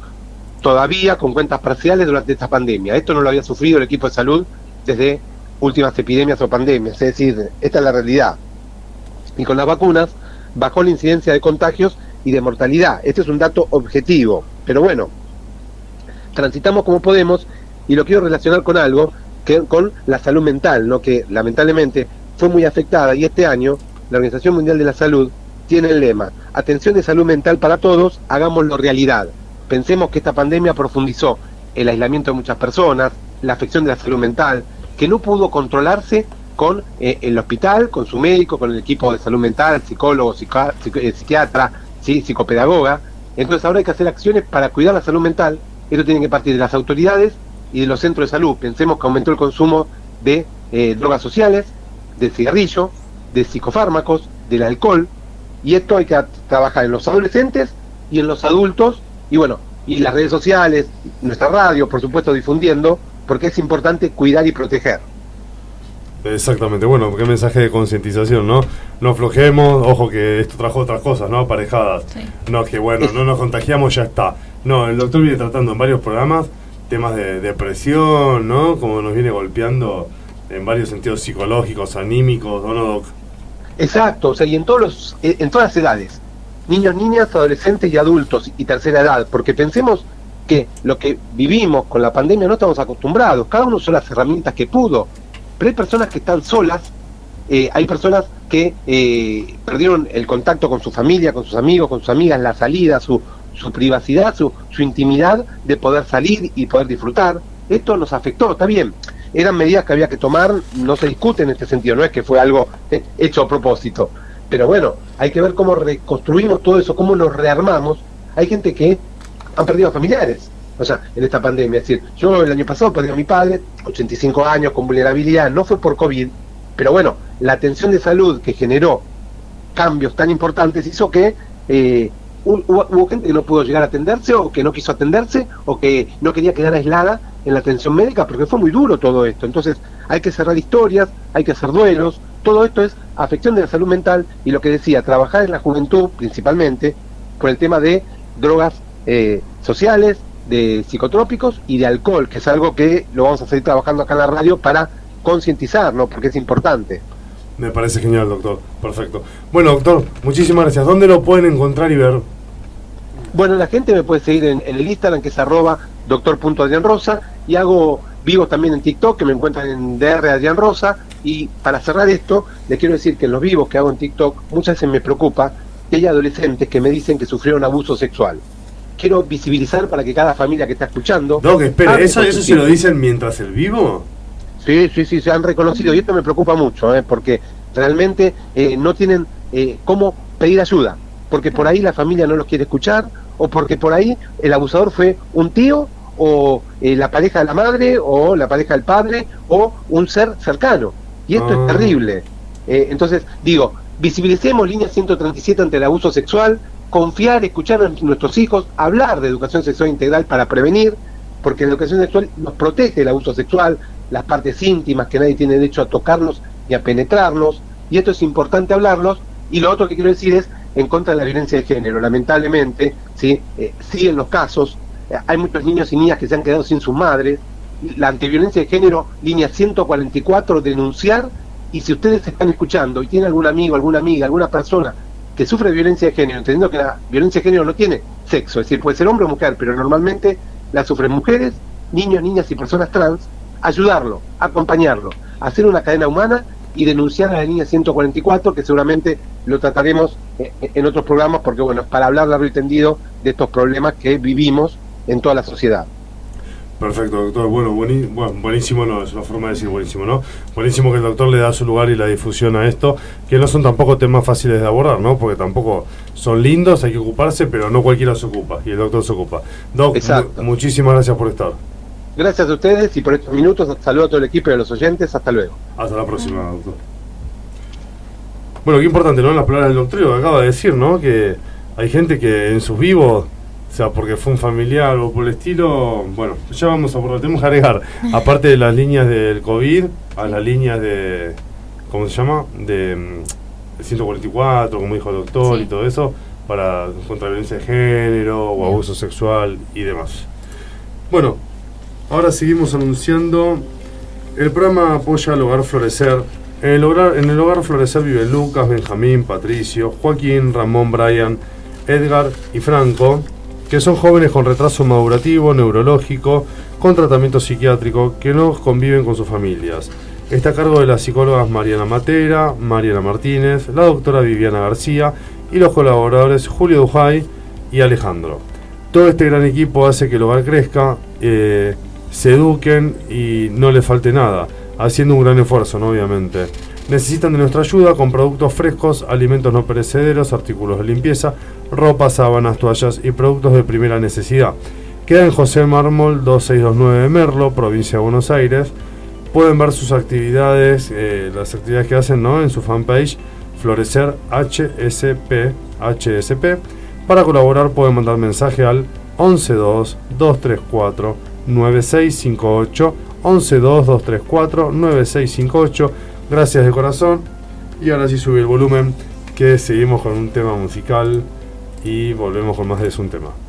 todavía con cuentas parciales durante esta pandemia. Esto no lo había sufrido el equipo de salud desde últimas epidemias o pandemias, es decir, esta es la realidad. Y con las vacunas bajó la incidencia de contagios y de mortalidad. Este es un dato objetivo. Pero bueno, transitamos como podemos y lo quiero relacionar con algo, que con la salud mental, ¿no? que lamentablemente fue muy afectada y este año la Organización Mundial de la Salud tiene el lema, atención de salud mental para todos, hagámoslo realidad. Pensemos que esta pandemia profundizó el aislamiento de muchas personas, la afección de la salud mental, que no pudo controlarse con eh, el hospital, con su médico, con el equipo de salud mental, psicólogo, eh, psiquiatra, ¿sí? psicopedagoga. Entonces ahora hay que hacer acciones para cuidar la salud mental. Esto tiene que partir de las autoridades y de los centros de salud. Pensemos que aumentó el consumo de eh, drogas sociales, de cigarrillo, de psicofármacos, del alcohol. Y esto hay que trabajar en los adolescentes y en los adultos. Y bueno, y las redes sociales, nuestra radio, por supuesto, difundiendo, porque es importante cuidar y proteger. Exactamente, bueno, qué mensaje de concientización, ¿no? No aflojemos, ojo que esto trajo otras cosas, ¿no? Aparejadas. No, que bueno, no nos contagiamos, ya está. No, el doctor viene tratando en varios programas temas de depresión, ¿no? Como nos viene golpeando en varios sentidos psicológicos, anímicos, ¿no, Doc? Exacto, o sea, y en, todos los, eh, en todas las edades, niños, niñas, adolescentes y adultos y tercera edad, porque pensemos que lo que vivimos con la pandemia no estamos acostumbrados, cada uno usó las herramientas que pudo, pero hay personas que están solas, eh, hay personas que eh, perdieron el contacto con su familia, con sus amigos, con sus amigas, la salida, su, su privacidad, su, su intimidad de poder salir y poder disfrutar. Esto nos afectó, está bien. Eran medidas que había que tomar, no se discute en este sentido, no es que fue algo eh, hecho a propósito. Pero bueno, hay que ver cómo reconstruimos todo eso, cómo nos rearmamos. Hay gente que han perdido familiares, o sea, en esta pandemia. Es decir, yo el año pasado perdí a mi padre, 85 años, con vulnerabilidad, no fue por COVID, pero bueno, la atención de salud que generó cambios tan importantes hizo que eh, hubo, gente que no pudo llegar a atenderse o que no quiso atenderse o que no quería quedar aislada en la atención médica porque fue muy duro todo esto. Entonces hay que cerrar historias, hay que hacer duelos, todo esto es afección de la salud mental y lo que decía, trabajar en la juventud principalmente por el tema de drogas eh, sociales, de psicotrópicos y de alcohol, que es algo que lo vamos a seguir trabajando acá en la radio para concientizar, ¿no? porque es importante. Me parece genial, doctor. Perfecto. Bueno, doctor, muchísimas gracias. ¿Dónde lo pueden encontrar y ver? Bueno, la gente me puede seguir en, el Instagram, que es arroba doctor.adrianrosa, y hago vivos también en TikTok, que me encuentran en DR Adrián Rosa, y para cerrar esto, les quiero decir que en los vivos que hago en TikTok, muchas veces me preocupa que hay adolescentes que me dicen que sufrieron abuso sexual quiero visibilizar para que cada familia que está escuchando... No, que espere, ¿eso, eso se lo dicen mientras el vivo? Sí, sí, sí, se han reconocido y esto me preocupa mucho, ¿eh? porque realmente eh, no tienen eh, cómo pedir ayuda, porque por ahí la familia no los quiere escuchar, o porque por ahí el abusador fue un tío, o eh, la pareja de la madre, o la pareja del padre, o un ser cercano. Y esto es ah. terrible. Eh, entonces, digo, visibilicemos línea 137 ante el abuso sexual, confiar, escuchar a nuestros hijos, hablar de educación sexual integral para prevenir, porque la educación sexual nos protege del abuso sexual, las partes íntimas, que nadie tiene derecho a tocarnos ni a penetrarnos, y esto es importante hablarlos. Y lo otro que quiero decir es en contra de la violencia de género. Lamentablemente, ¿sí? Eh, siguen los casos, eh, hay muchos niños y niñas que se han quedado sin sus madres. La antiviolencia de género, línea 144, denunciar. Y si ustedes están escuchando y tienen algún amigo, alguna amiga, alguna persona que sufre violencia de género, entendiendo que la violencia de género no tiene sexo, es decir, puede ser hombre o mujer, pero normalmente la sufren mujeres, niños, niñas y personas trans, ayudarlo, acompañarlo, hacer una cadena humana y denunciar a la línea 144, que seguramente lo trataremos eh, en otros programas, porque bueno, es para hablar largo y tendido de estos problemas que vivimos en toda la sociedad. Perfecto, doctor. Bueno, buenísimo, no, es una forma de decir buenísimo, ¿no? Buenísimo que el doctor le da su lugar y la difusión a esto, que no son tampoco temas fáciles de abordar, ¿no? Porque tampoco son lindos, hay que ocuparse, pero no cualquiera se ocupa, y el doctor se ocupa. Doc, muchísimas gracias por estar. Gracias a ustedes y por estos minutos. Saludo a todo el equipo y a los oyentes. Hasta luego. Hasta la próxima, doctor. Bueno, qué importante, ¿no? Las palabras del doctor, que acaba de decir, ¿no? Que hay gente que en sus vivos, o sea, porque fue un familiar o por el estilo, bueno, ya vamos a por tenemos que agregar, aparte de las líneas del COVID, a las líneas de, ¿cómo se llama? De, 144, mm, como dijo el doctor, y todo eso, para contra violencia de género o abuso sexual y demás. Bueno, Ahora seguimos anunciando. El programa apoya al Hogar Florecer. En el hogar, en el hogar Florecer viven Lucas, Benjamín, Patricio, Joaquín, Ramón, Brian, Edgar y Franco, que son jóvenes con retraso madurativo, neurológico, con tratamiento psiquiátrico, que no conviven con sus familias. Está a cargo de las psicólogas Mariana Matera, Mariana Martínez, la doctora Viviana García y los colaboradores Julio Dujay y Alejandro. Todo este gran equipo hace que el hogar crezca. Eh, se eduquen y no les falte nada, haciendo un gran esfuerzo, ¿no? obviamente. Necesitan de nuestra ayuda con productos frescos, alimentos no perecederos, artículos de limpieza, ropa, sábanas, toallas y productos de primera necesidad. Queda en José Mármol 2629 Merlo, provincia de Buenos Aires. Pueden ver sus actividades, eh, las actividades que hacen ¿no? en su fanpage Florecer HSP, HSP. Para colaborar pueden mandar mensaje al 112 234 9658 112234 9658. Gracias de corazón. Y ahora sí sube el volumen que seguimos con un tema musical y volvemos con más de un tema.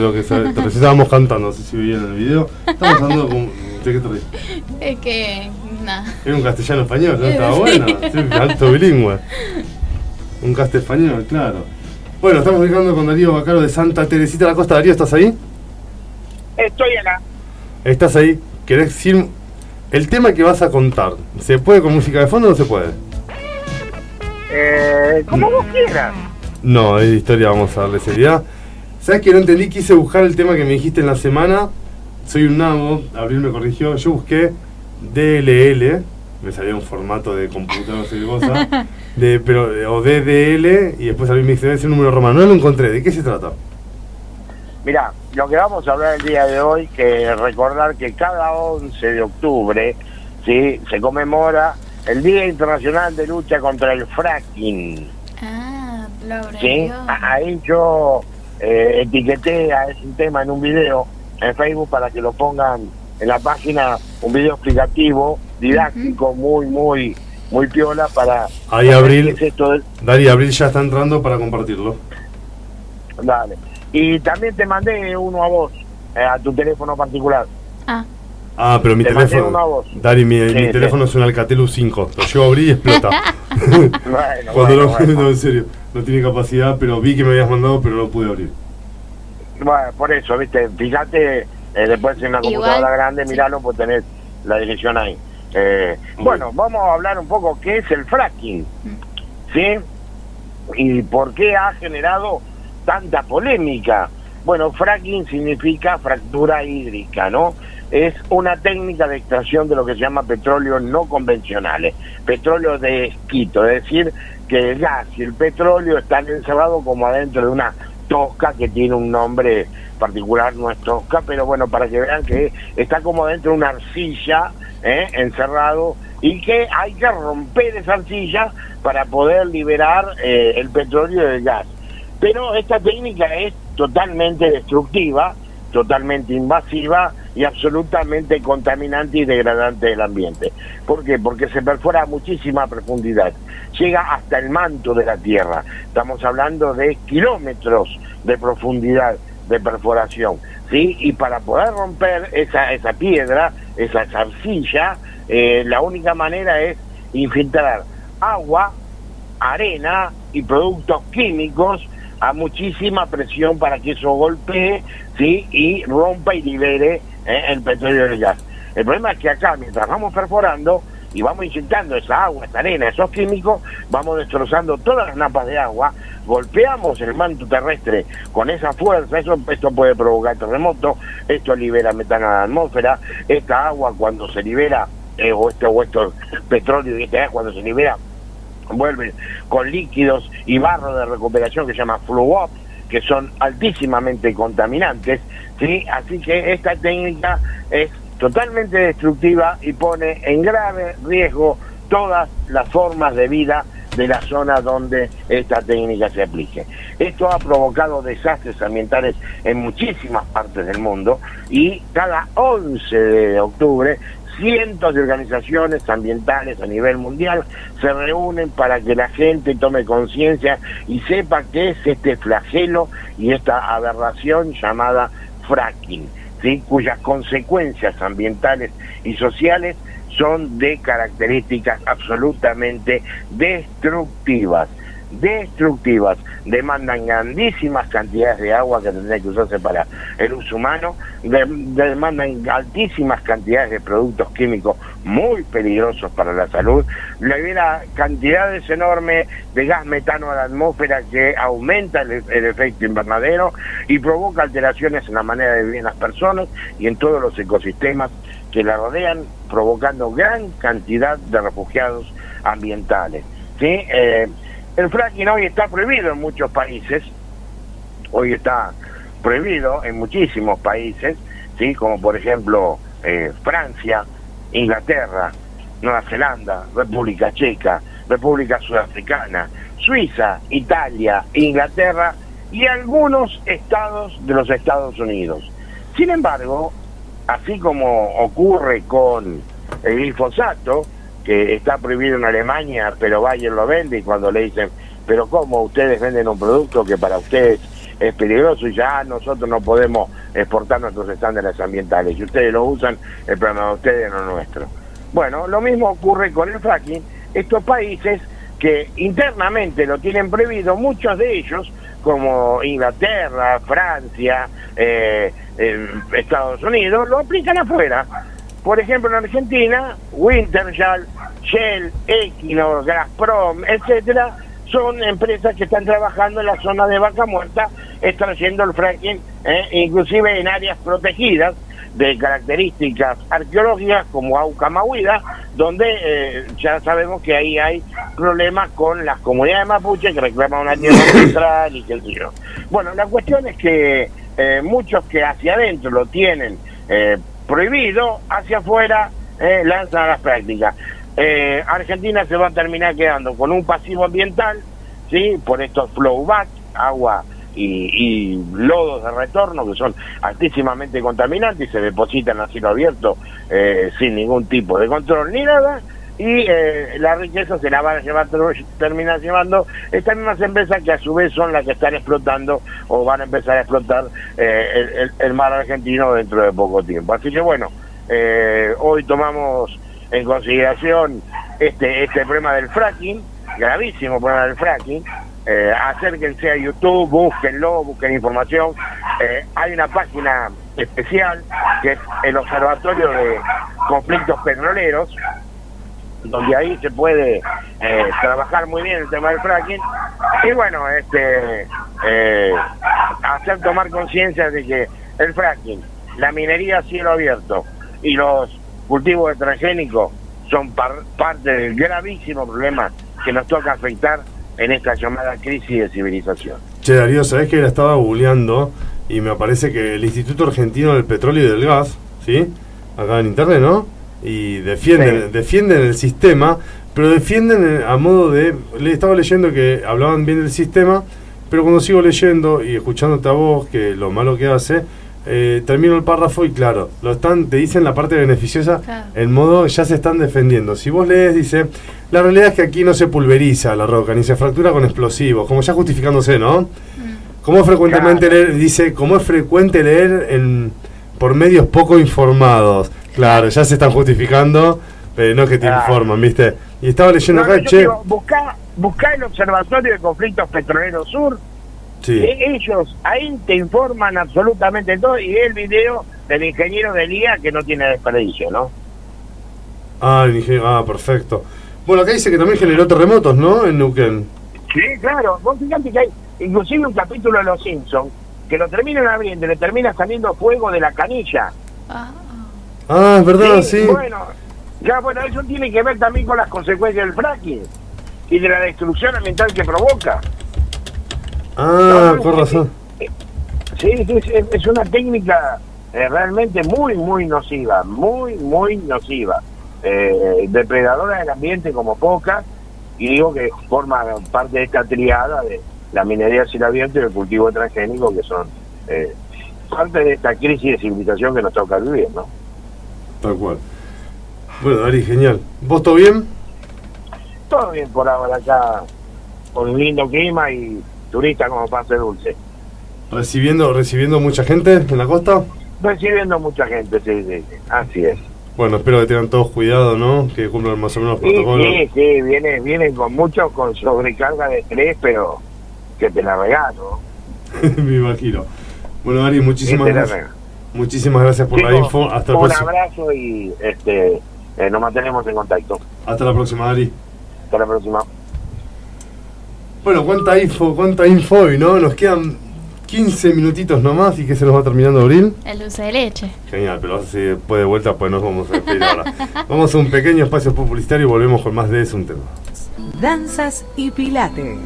Lo que es. Recién estábamos cantando, no sé si vieron el video. Estamos hablando con. ¿De qué te? Es que, nada. Era un castellano español, ¿no? Estaba bueno. Sí, alto bilingüe. Un castellano español, claro. Bueno, estamos hablando con Darío Bacaro de Santa Teresita de la Costa. Darío, ¿estás ahí? Estoy acá. ¿Estás ahí? ¿Querés decir el tema que vas a contar? ¿Se puede con música de fondo o no se puede? Eh, como vos quieras. No, es de historia, vamos a darle seriedad. ¿Sabes que no entendí? Quise buscar el tema que me dijiste en la semana. Soy un nabo, Abril me corrigió. Yo busqué DLL, me salía un formato de computadora, no sé qué cosa. De, pero, o DDL, y después Abril me dice, ese número romano. No lo encontré, ¿de qué se trata? Mira, lo que vamos a hablar el día de hoy, que recordar que cada 11 de octubre ¿sí? se conmemora el Día Internacional de Lucha contra el Fracking. Ah, lo ¿sí? Ahí yo eh, etiqueté a ese tema en un video en Facebook para que lo pongan en la página, un video explicativo, didáctico, muy, muy, muy piola para... Ahí, Abril. es esto Abril ya está entrando para compartirlo. Dale. Y también te mandé uno a vos, eh, a tu teléfono particular. Ah, Ah, pero mi Te teléfono. Dari, mi, Sí, mi sí. teléfono es un Alcatel U5. Lo llevo a abrir y explota. Bueno, Cuando bueno, lo bueno. no, en serio. No tiene capacidad, pero vi que me habías mandado, pero no lo pude abrir. Bueno, por eso, viste, fíjate, eh, después en una Igual, computadora grande, sí. miralo, pues tenés la dirección ahí. Eh. Bueno, vamos a hablar un poco qué es el fracking, ¿sí? Y por qué ha generado tanta polémica. Bueno, fracking significa fractura hídrica, ¿no? Es una técnica de extracción de lo que se llama petróleo no convencionales, petróleo de esquito, es decir, que el gas y el petróleo están encerrados como adentro de una tosca que tiene un nombre particular, no es tosca, pero bueno, para que vean que está como dentro de una arcilla, ¿eh? encerrado, y que hay que romper esa arcilla para poder liberar eh, el petróleo y el gas. Pero esta técnica es totalmente destructiva, totalmente invasiva y absolutamente contaminante y degradante del ambiente. ¿Por qué? Porque se perfora a muchísima profundidad, llega hasta el manto de la Tierra. Estamos hablando de kilómetros de profundidad de perforación, ¿sí? Y para poder romper esa, esa piedra, esa arcilla, eh, la única manera es infiltrar agua, arena y productos químicos a muchísima presión para que eso golpee ¿sí? y rompa y libere eh, el petróleo y el gas. El problema es que acá, mientras vamos perforando y vamos inyectando esa agua, esa arena, esos químicos, vamos destrozando todas las napas de agua, golpeamos el manto terrestre con esa fuerza, eso, esto puede provocar terremotos, esto libera metano a la atmósfera, esta agua cuando se libera, eh, o, este, o esto petróleo y este gas cuando se libera, vuelven con líquidos y barro de recuperación que se llama fluop, que son altísimamente contaminantes, ¿sí? Así que esta técnica es totalmente destructiva y pone en grave riesgo todas las formas de vida de la zona donde esta técnica se aplique. Esto ha provocado desastres ambientales en muchísimas partes del mundo y cada 11 de octubre cientos de organizaciones ambientales a nivel mundial se reúnen para que la gente tome conciencia y sepa qué es este flagelo y esta aberración llamada fracking, cuyas consecuencias ambientales y sociales son de características absolutamente destructivas. Destructivas, demandan grandísimas cantidades de agua que tendría que usarse para el uso humano, de- demandan altísimas cantidades de productos químicos muy peligrosos para la salud, libera cantidades enormes de gas metano a la atmósfera que aumenta el, el efecto invernadero y provoca alteraciones en la manera de vivir en las personas y en todos los ecosistemas que la rodean, provocando gran cantidad de refugiados ambientales. ¿sí? Eh, el fracking hoy está prohibido en muchos países, hoy está prohibido en muchísimos países, ¿sí? como por ejemplo eh, Francia, Inglaterra, Nueva Zelanda, República Checa, República Sudafricana, Suiza, Italia, Inglaterra y algunos estados de los Estados Unidos. Sin embargo, así como ocurre con el glifosato, que está prohibido en Alemania, pero Bayer lo vende y cuando le dicen, pero ¿cómo ustedes venden un producto que para ustedes es peligroso y ya nosotros no podemos exportar nuestros estándares ambientales? Y ustedes lo usan, el problema de ustedes no nuestro. Bueno, lo mismo ocurre con el fracking. Estos países que internamente lo tienen prohibido, muchos de ellos, como Inglaterra, Francia, eh, Estados Unidos, lo aplican afuera. Por ejemplo, en Argentina, Wintershall, Shell, Equinor, Gazprom, etcétera, son empresas que están trabajando en la zona de Vaca Muerta, extrayendo el fracking, eh, inclusive en áreas protegidas de características arqueológicas como Aucamahuida, donde eh, ya sabemos que ahí hay problemas con las comunidades mapuches que reclaman una tierra central y yo. Bueno, la cuestión es que eh, muchos que hacia adentro lo tienen eh, prohibido, hacia afuera eh, lanzan las prácticas. Eh, Argentina se va a terminar quedando con un pasivo ambiental, ¿sí? por estos flowback, agua y, y lodos de retorno que son altísimamente contaminantes y se depositan a cielo abierto eh, sin ningún tipo de control ni nada y eh, la riqueza se la van a llevar, terminar llevando estas mismas empresas que a su vez son las que están explotando o van a empezar a explotar eh, el, el- mar argentino dentro de poco tiempo. Así que bueno, eh, hoy tomamos en consideración este, este problema del fracking, gravísimo problema del fracking. Eh, acérquense a YouTube, búsquenlo, busquen información. Eh, hay una página especial que es el Observatorio de Conflictos Petroleros, donde ahí se puede eh, trabajar muy bien el tema del fracking y bueno este eh, hacer tomar conciencia de que el fracking la minería a cielo abierto y los cultivos transgénicos son par- parte del gravísimo problema que nos toca afectar en esta llamada crisis de civilización Che, Darío, ¿sabés que la estaba googleando y me aparece que el Instituto Argentino del Petróleo y del Gas, ¿sí? Acá en internet, ¿no? Y defienden, Sí. defienden el sistema, pero defienden a modo de... Le estaba leyendo que hablaban bien del sistema, pero cuando sigo leyendo y escuchándote a vos, que lo malo que hace, eh, termino el párrafo y claro, lo están, te dicen la parte beneficiosa, Claro. en modo ya se están defendiendo. Si vos lees, dice, la realidad es que aquí no se pulveriza la roca, ni se fractura con explosivos, como ya justificándose, ¿no? Como es frecuentemente leer, dice, como es frecuente leer en, por medios poco informados. Claro, ya se están justificando, pero no es que te Claro. informan, ¿viste? Y estaba leyendo No, acá, che, digo, buscá, buscá el Observatorio de Conflictos Petroleros Sur sí, E- Ellos ahí te informan absolutamente todo y el video del ingeniero de Lía que no tiene desperdicio, ¿no? ah, el ingeniero- ah, perfecto. Bueno, acá dice que también generó terremotos, ¿no? En Neuquén. Sí, claro. Vos fíjate que hay inclusive un capítulo de Los Simpsons que lo terminan abriendo y le termina saliendo fuego de la canilla. Ah, Ah, es verdad, sí. Bueno, ya bueno, eso tiene que ver también con las consecuencias del fracking y de la destrucción ambiental que provoca. Ah, No, sí, razón. Sí, es, es una técnica eh, realmente muy, muy nociva, muy, muy nociva. Eh, depredadora del ambiente como pocas, y digo que forma parte de esta triada de la minería cielo abierto y el cultivo transgénico, que son eh, parte de esta crisis de civilización que nos toca vivir, ¿no? Tal cual. Bueno, Dari, genial. ¿Vos todo bien? Todo bien por ahora acá, con un lindo clima y turista como pase dulce. ¿Recibiendo, recibiendo mucha gente en la costa? Recibiendo mucha gente, sí, sí, sí, así es. Bueno, espero que tengan todos cuidado, ¿no? Que cumplan más o menos los Sí, protocolos. sí, sí, vienen, vienen con mucho, con sobrecarga de estrés, pero que te la regalo. Me imagino. Bueno, Ari, muchísimas Sí, te la gracias. Muchísimas gracias por la info. Hasta el Un próximo. abrazo y este, eh, nos mantenemos en contacto. Hasta la próxima, Ari. Hasta la próxima. Bueno, cuánta info, cuánta info hoy, ¿no? Nos quedan 15 minutitos nomás y que se nos va terminando abril. El dulce de leche. Genial, pero así después de vuelta, pues nos vamos a despedir ahora. Vamos a un pequeño espacio publicitario y volvemos con más de eso un tema. Danzas y Pilates.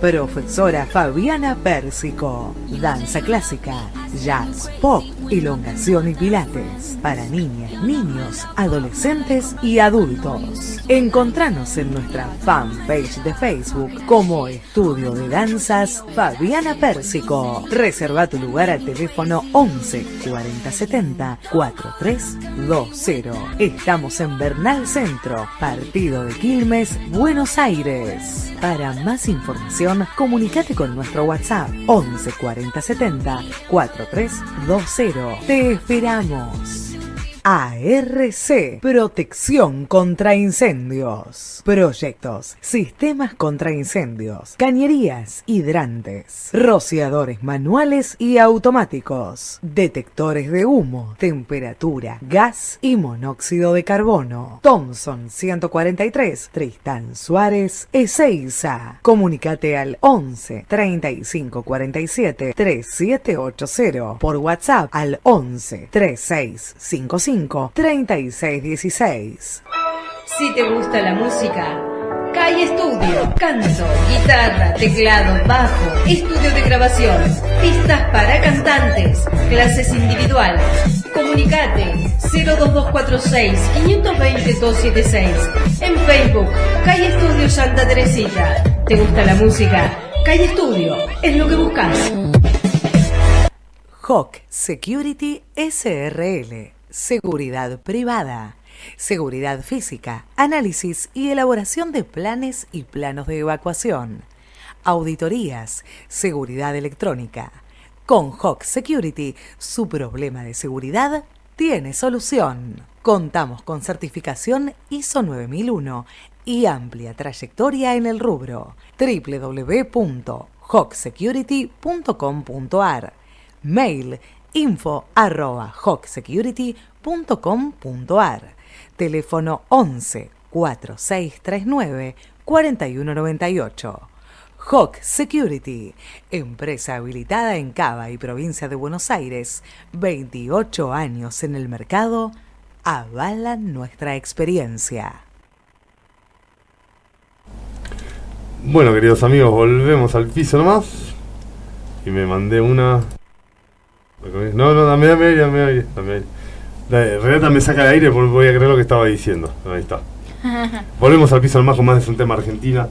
Profesora Fabiana Pérsico. Danza clásica, jazz, pop, elongación y pilates. Para niñas, niños, adolescentes y adultos. Encontranos en nuestra fanpage de Facebook como Estudio de Danzas Fabiana Pérsico. Reserva tu lugar al teléfono 11 40 70 4320. Estamos en Bernal Centro, partido de Quilmes, Buenos Aires. Para más información, comunícate con nuestro WhatsApp 11 40 70 4320. Te esperamos. ARC, protección contra incendios. Proyectos, sistemas contra incendios, cañerías, hidrantes, rociadores manuales y automáticos, detectores de humo, temperatura, gas y monóxido de carbono. Thomson 143, Tristán Suárez, Ezeiza. Comunicate al 11 35 47 3780 por WhatsApp al 11 3655 3616. Si te gusta la música, Calle Estudio, canto, guitarra, teclado, bajo, estudio de grabación, pistas para cantantes, clases individuales. Comunicate 02246 520 276. En Facebook, Calle Estudio Santa Teresita. ¿Te gusta la música? Calle Estudio, es lo que buscas. Hawk Security SRL. Seguridad privada. Seguridad física. Análisis y elaboración de planes y planos de evacuación. Auditorías. Seguridad electrónica. Con Hawk Security, su problema de seguridad tiene solución. Contamos con certificación ISO 9001 y amplia trayectoria en el rubro. www.hawksecurity.com.ar Mail info arroba Teléfono 11 4639 4198. Hawk Security, empresa habilitada en Cava y provincia de Buenos Aires, 28 años en el mercado, avalan nuestra experiencia. Bueno, queridos amigos, volvemos al piso nomás. Y me mandé una. No, no, dame, dame aire, dame aire, dame aire. Dale, Renata me saca de aire porque voy a creer lo que estaba diciendo. Ahí está. Volvemos al piso nomás con más de un tema argentina.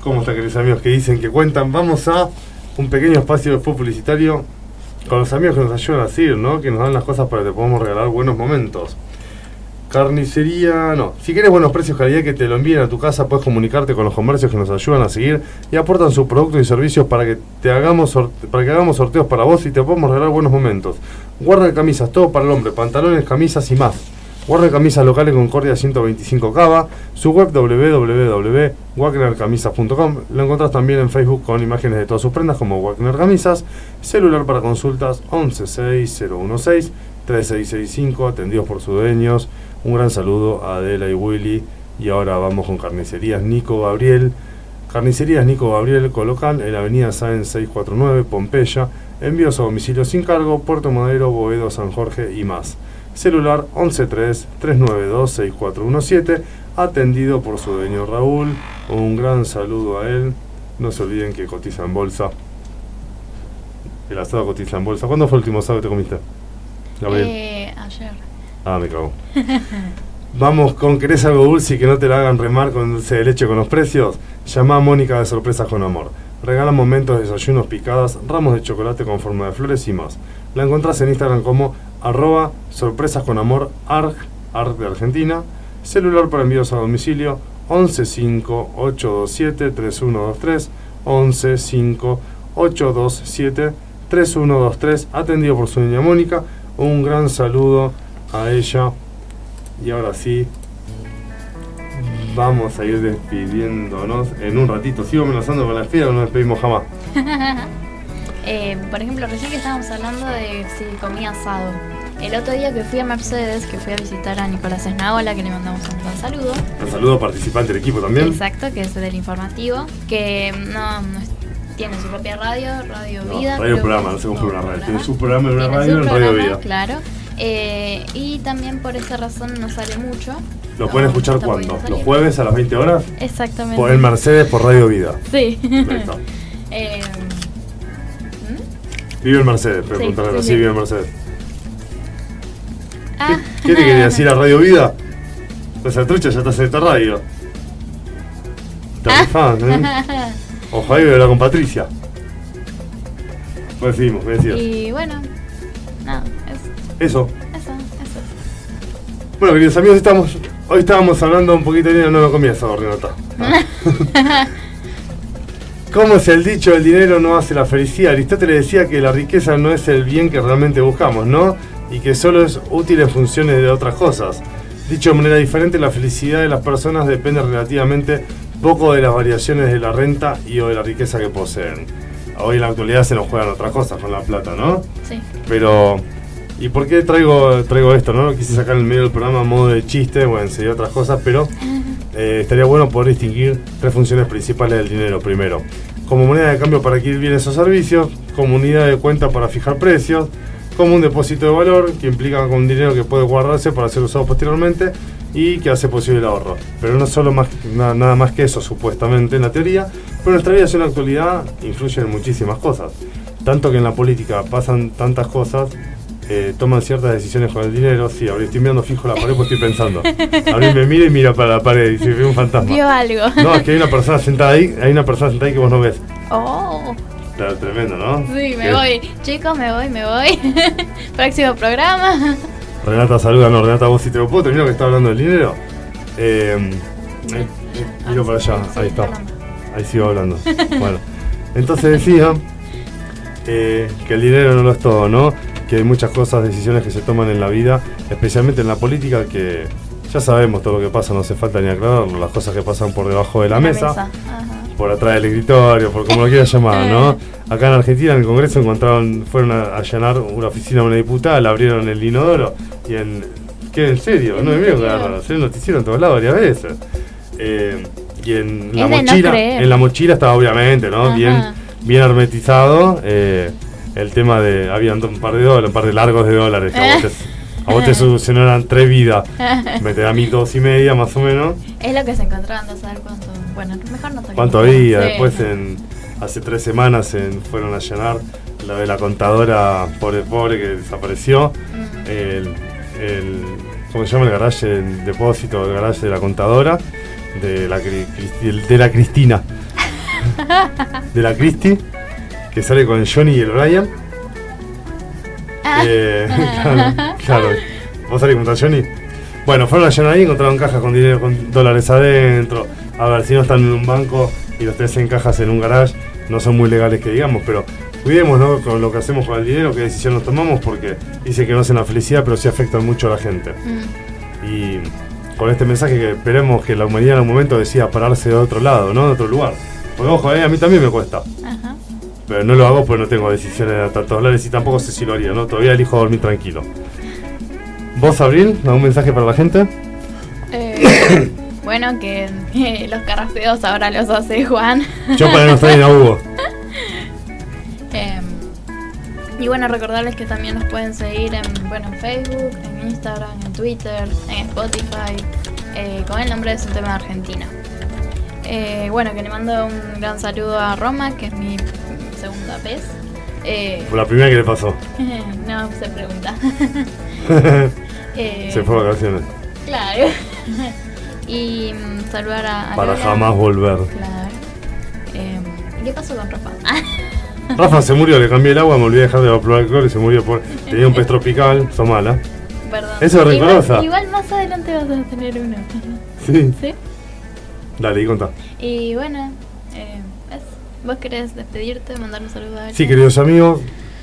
¿Cómo están, queridos amigos que dicen, que cuentan? Vamos a un pequeño espacio de publicitario con los amigos que nos ayudan a seguir, ¿no? Que nos dan las cosas para que te podamos regalar buenos momentos. Carnicería, no. Si quieres buenos precios, calidad que te lo envíen a tu casa, puedes comunicarte con los comercios que nos ayudan a seguir y aportan sus productos y servicios para que te hagamos para que hagamos sorteos para vos y te podamos regalar buenos momentos. Guarda camisas, todo para el hombre, pantalones, camisas y más. Guarda camisas locales Concordia 125 Cava, su web www.wagnercamisas.com. Lo encontrás también en Facebook con imágenes de todas sus prendas como Wagner Camisas, celular para consultas 116016 3665, atendidos por sus dueños. Un gran saludo a Adela y Willy. Y ahora vamos con carnicerías Nico Gabriel. Carnicerías Nico Gabriel colocan en la avenida Sáenz 649, Pompeya. Envíos a domicilio sin cargo, Puerto Madero, Boedo, San Jorge y más. Celular 113-392-6417, atendido por su dueño Raúl. Un gran saludo a él. No se olviden que cotiza en bolsa. El asado cotiza en bolsa. ¿Cuándo fue el último asado que te comiste? Gabriel. Eh, ayer. Ah, me cago. Vamos con ¿querés algo dulce y que no te la hagan remar con dulce de leche con los precios? Llama a Mónica de Sorpresas con Amor. Regala momentos, desayunos, picadas, ramos de chocolate con forma de flores y más. La encontrás en Instagram como arroba sorpresas con amor arg, arg de Argentina. Celular para envíos a domicilio 115-827-3123 115-827-3123 atendido por su niña Mónica. Un gran saludo a ella Y ahora sí, vamos a ir despidiéndonos en un ratito. Sigo amenazando con la espía o no nos despedimos jamás. Eh, por ejemplo, recién que estábamos hablando de si comía asado. El otro día que fui a Mercedes, que fui a visitar a Nicolás Esnaola, que le mandamos un gran saludo. Un saludo participante del equipo también. Exacto, que es del informativo, que no, no tiene su propia radio, Radio No, Vida. radio programa, no se compra un una radio. Tiene su programa en una radio en Radio Vida. Claro. Eh, y también por esa razón no sale mucho. ¿Lo pueden escuchar está cuándo? ¿Los jueves a las 20 horas? Exactamente. Por el Mercedes por Radio Vida. Sí. Listo. Eh, Vive en Mercedes, preguntarle sí, vive en Mercedes. ah, ¿Qué te quería decir a Radio Vida? Pues trucha ya estás en esta radio. Te rifás, ¿eh? Ojalá y hablar con Patricia. Pues seguimos, me decías. y bueno, nada, eso, Eso. eso, eso. Bueno, queridos amigos, estamos, hoy estábamos hablando un poquito de dinero, no me comienza, Renata. ¿Cómo es el dicho, el dinero no hace la felicidad? Aristóteles decía que la riqueza no es el bien que realmente buscamos, ¿no? Y que solo es útil en funciones de otras cosas. Dicho de manera diferente, la felicidad de las personas depende relativamente poco de las variaciones de la renta y o de la riqueza que poseen. Hoy en la actualidad se nos juegan otras cosas con la plata, ¿no? Sí. Pero, ¿y por qué traigo, traigo esto? No quise sacar en el medio del programa a modo de chiste, bueno, enseñar otras cosas, pero eh, estaría bueno poder distinguir tres funciones principales del dinero. Primero, como moneda de cambio para adquirir bienes o servicios, como unidad de cuenta para fijar precios, como un depósito de valor que implica con dinero que puede guardarse para ser usado posteriormente y que hace posible el ahorro. Pero no solo más, na- nada más que eso, supuestamente en la teoría, pero nuestra vida en la actualidad influye en muchísimas cosas. Tanto que en la política pasan tantas cosas, eh, toman ciertas decisiones con el dinero. Sí, ahora estoy mirando fijo la pared porque estoy pensando. Abril me mira y mira para la pared y se ve un fantasma. Vio algo. No, es que hay una persona sentada ahí, hay una persona sentada ahí que vos no ves. Oh, Claro, tremendo, ¿no? sí, me voy. Chicos, me voy, me voy. Próximo programa. Renata saluda, no, Renata, vos si te lo puedo terminar que está hablando del dinero. Eh, eh, eh, miro para allá, ahí está. Ahí sigo hablando. Bueno, entonces decía eh, que el dinero no lo es todo, ¿no? Que hay muchas cosas, decisiones que se toman en la vida, especialmente en la política, que ya sabemos todo lo que pasa, no hace falta ni aclararlo, las cosas que pasan por debajo de la, mesa. Por atrás del escritorio, por como lo quieras llamar, ¿no? Acá en Argentina, en el Congreso, encontraron, fueron a allanar una oficina de una diputada, le abrieron el inodoro y en. ¿Qué? ¿En serio? No me miro que agarrar, se noticiero en todos lados varias veces. Eh, y en la no mochila, en la mochila estaba obviamente, ¿no? Ajá. Bien, bien hermetizado. eh, el tema de. Habían un par de dólares, un par de largos de dólares que a vos te, a vos te solucionaron tres vidas. Me te da mil dos y media más o menos. Es lo que se encontraban, no saber cuánto. Bueno, mejor no. ¿Cuánto había? Sí. Después, en, hace tres semanas, en- fueron a llenar la de la contadora pobre pobre que desapareció. Mm. El, el- ¿Cómo se llama el garaje? El depósito del garaje de la contadora. De la, de la Cristina. De la Cristi. Que sale con el Johnny y el Brian. Eh, claro, claro. ¿Vos salís contra Johnny? Bueno, fueron a ahí, encontraron cajas con dinero, con dólares adentro. A ver, si no están en un banco y los tenés en cajas en un garage, no son muy legales que digamos, pero cuidemos ¿no? con lo que hacemos con el dinero, qué decisiones tomamos, porque dice que no hacen la felicidad, pero sí afectan mucho a la gente. Mm. Y con este mensaje que esperemos que la humanidad en algún momento decida pararse de otro lado, ¿no? De otro lugar. Porque ojo, eh, a mí también me cuesta. Ajá. Pero no lo hago porque no tengo decisiones de tantos dólares y tampoco sé si lo haría, ¿no? Todavía elijo dormir tranquilo. ¿Vos, Abril, algún mensaje para la gente? Eh, bueno, que, que los carraspeos ahora los hace Juan. Yo para no estar en Hugo. Eh, y bueno, recordarles que también nos pueden seguir en, bueno, en Facebook, en Instagram, en Twitter, en Spotify, eh, con el nombre de su tema de Argentina. Eh, bueno, que le mando un gran saludo a Roma, que es mi segunda vez. Eh, Fue la primera que le pasó. no se pregunta. Eh, Se fue a vacaciones. Claro. y mm, saludar a, a Para Lola. jamás volver. Claro. Eh, ¿Qué pasó con Rafa? Rafa se murió, le cambié el agua, me olvidé de dejar de probar alcohol y se murió por. Tenía un pez tropical, mala. Perdón. Eso es rencorosa. Igual, más adelante vas a tener uno. Sí. ¿Sí? Dale, y contá. Y bueno, eh. ¿vos querés despedirte, mandar un saludo a alguien? Sí, queridos amigos,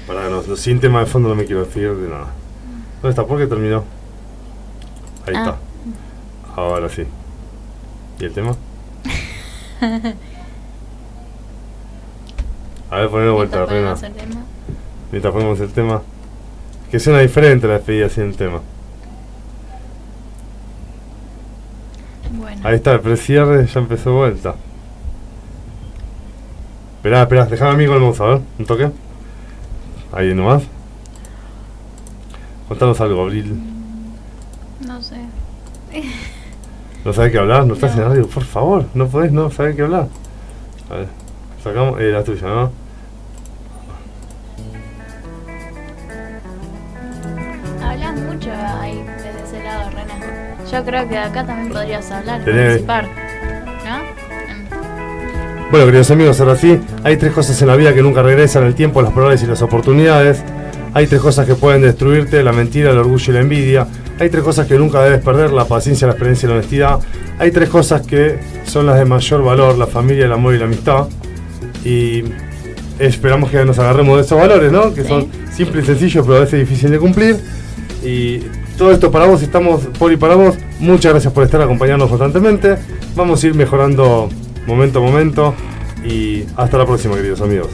para los, los sin tema de fondo no me quiero despedir de nada. ¿Dónde está? ¿Por qué terminó? Ahí Ah. está. Ahora sí. ¿Y el tema? A ver, ponelo vuelta, ponemos el tema. Mientras ponemos el tema. Que suena diferente la despedida sin el tema. Bueno. Ahí está, el precierre ya empezó vuelta. Esperá, esperá, déjame a mí con el mouse, a ver, un toque. Ahí nomás. Contanos algo, Abril. No sé. ¿No sabes qué hablar? ¿No estás en radio? Por favor, no podés no saber qué hablar. A ver, sacamos eh, la tuya, ¿no? Hablas mucho ahí desde ese lado, Rena. Yo creo que acá también podrías hablar participar. ¿No? Bueno, queridos amigos, ahora sí, hay tres cosas en la vida que nunca regresan, el tiempo, las probabilidades y las oportunidades. Hay tres cosas que pueden destruirte, la mentira, el orgullo y la envidia. Hay tres cosas que nunca debes perder, la paciencia, la experiencia y la honestidad. Hay tres cosas que son las de mayor valor, la familia, el amor y la amistad. Y esperamos que nos agarremos de esos valores, ¿no? Que son simples y sencillos, pero a veces difíciles de cumplir. Y todo esto para vos, estamos por y para vos. Muchas gracias por estar acompañándonos constantemente. Vamos a ir mejorando momento a momento. Y hasta la próxima, queridos amigos.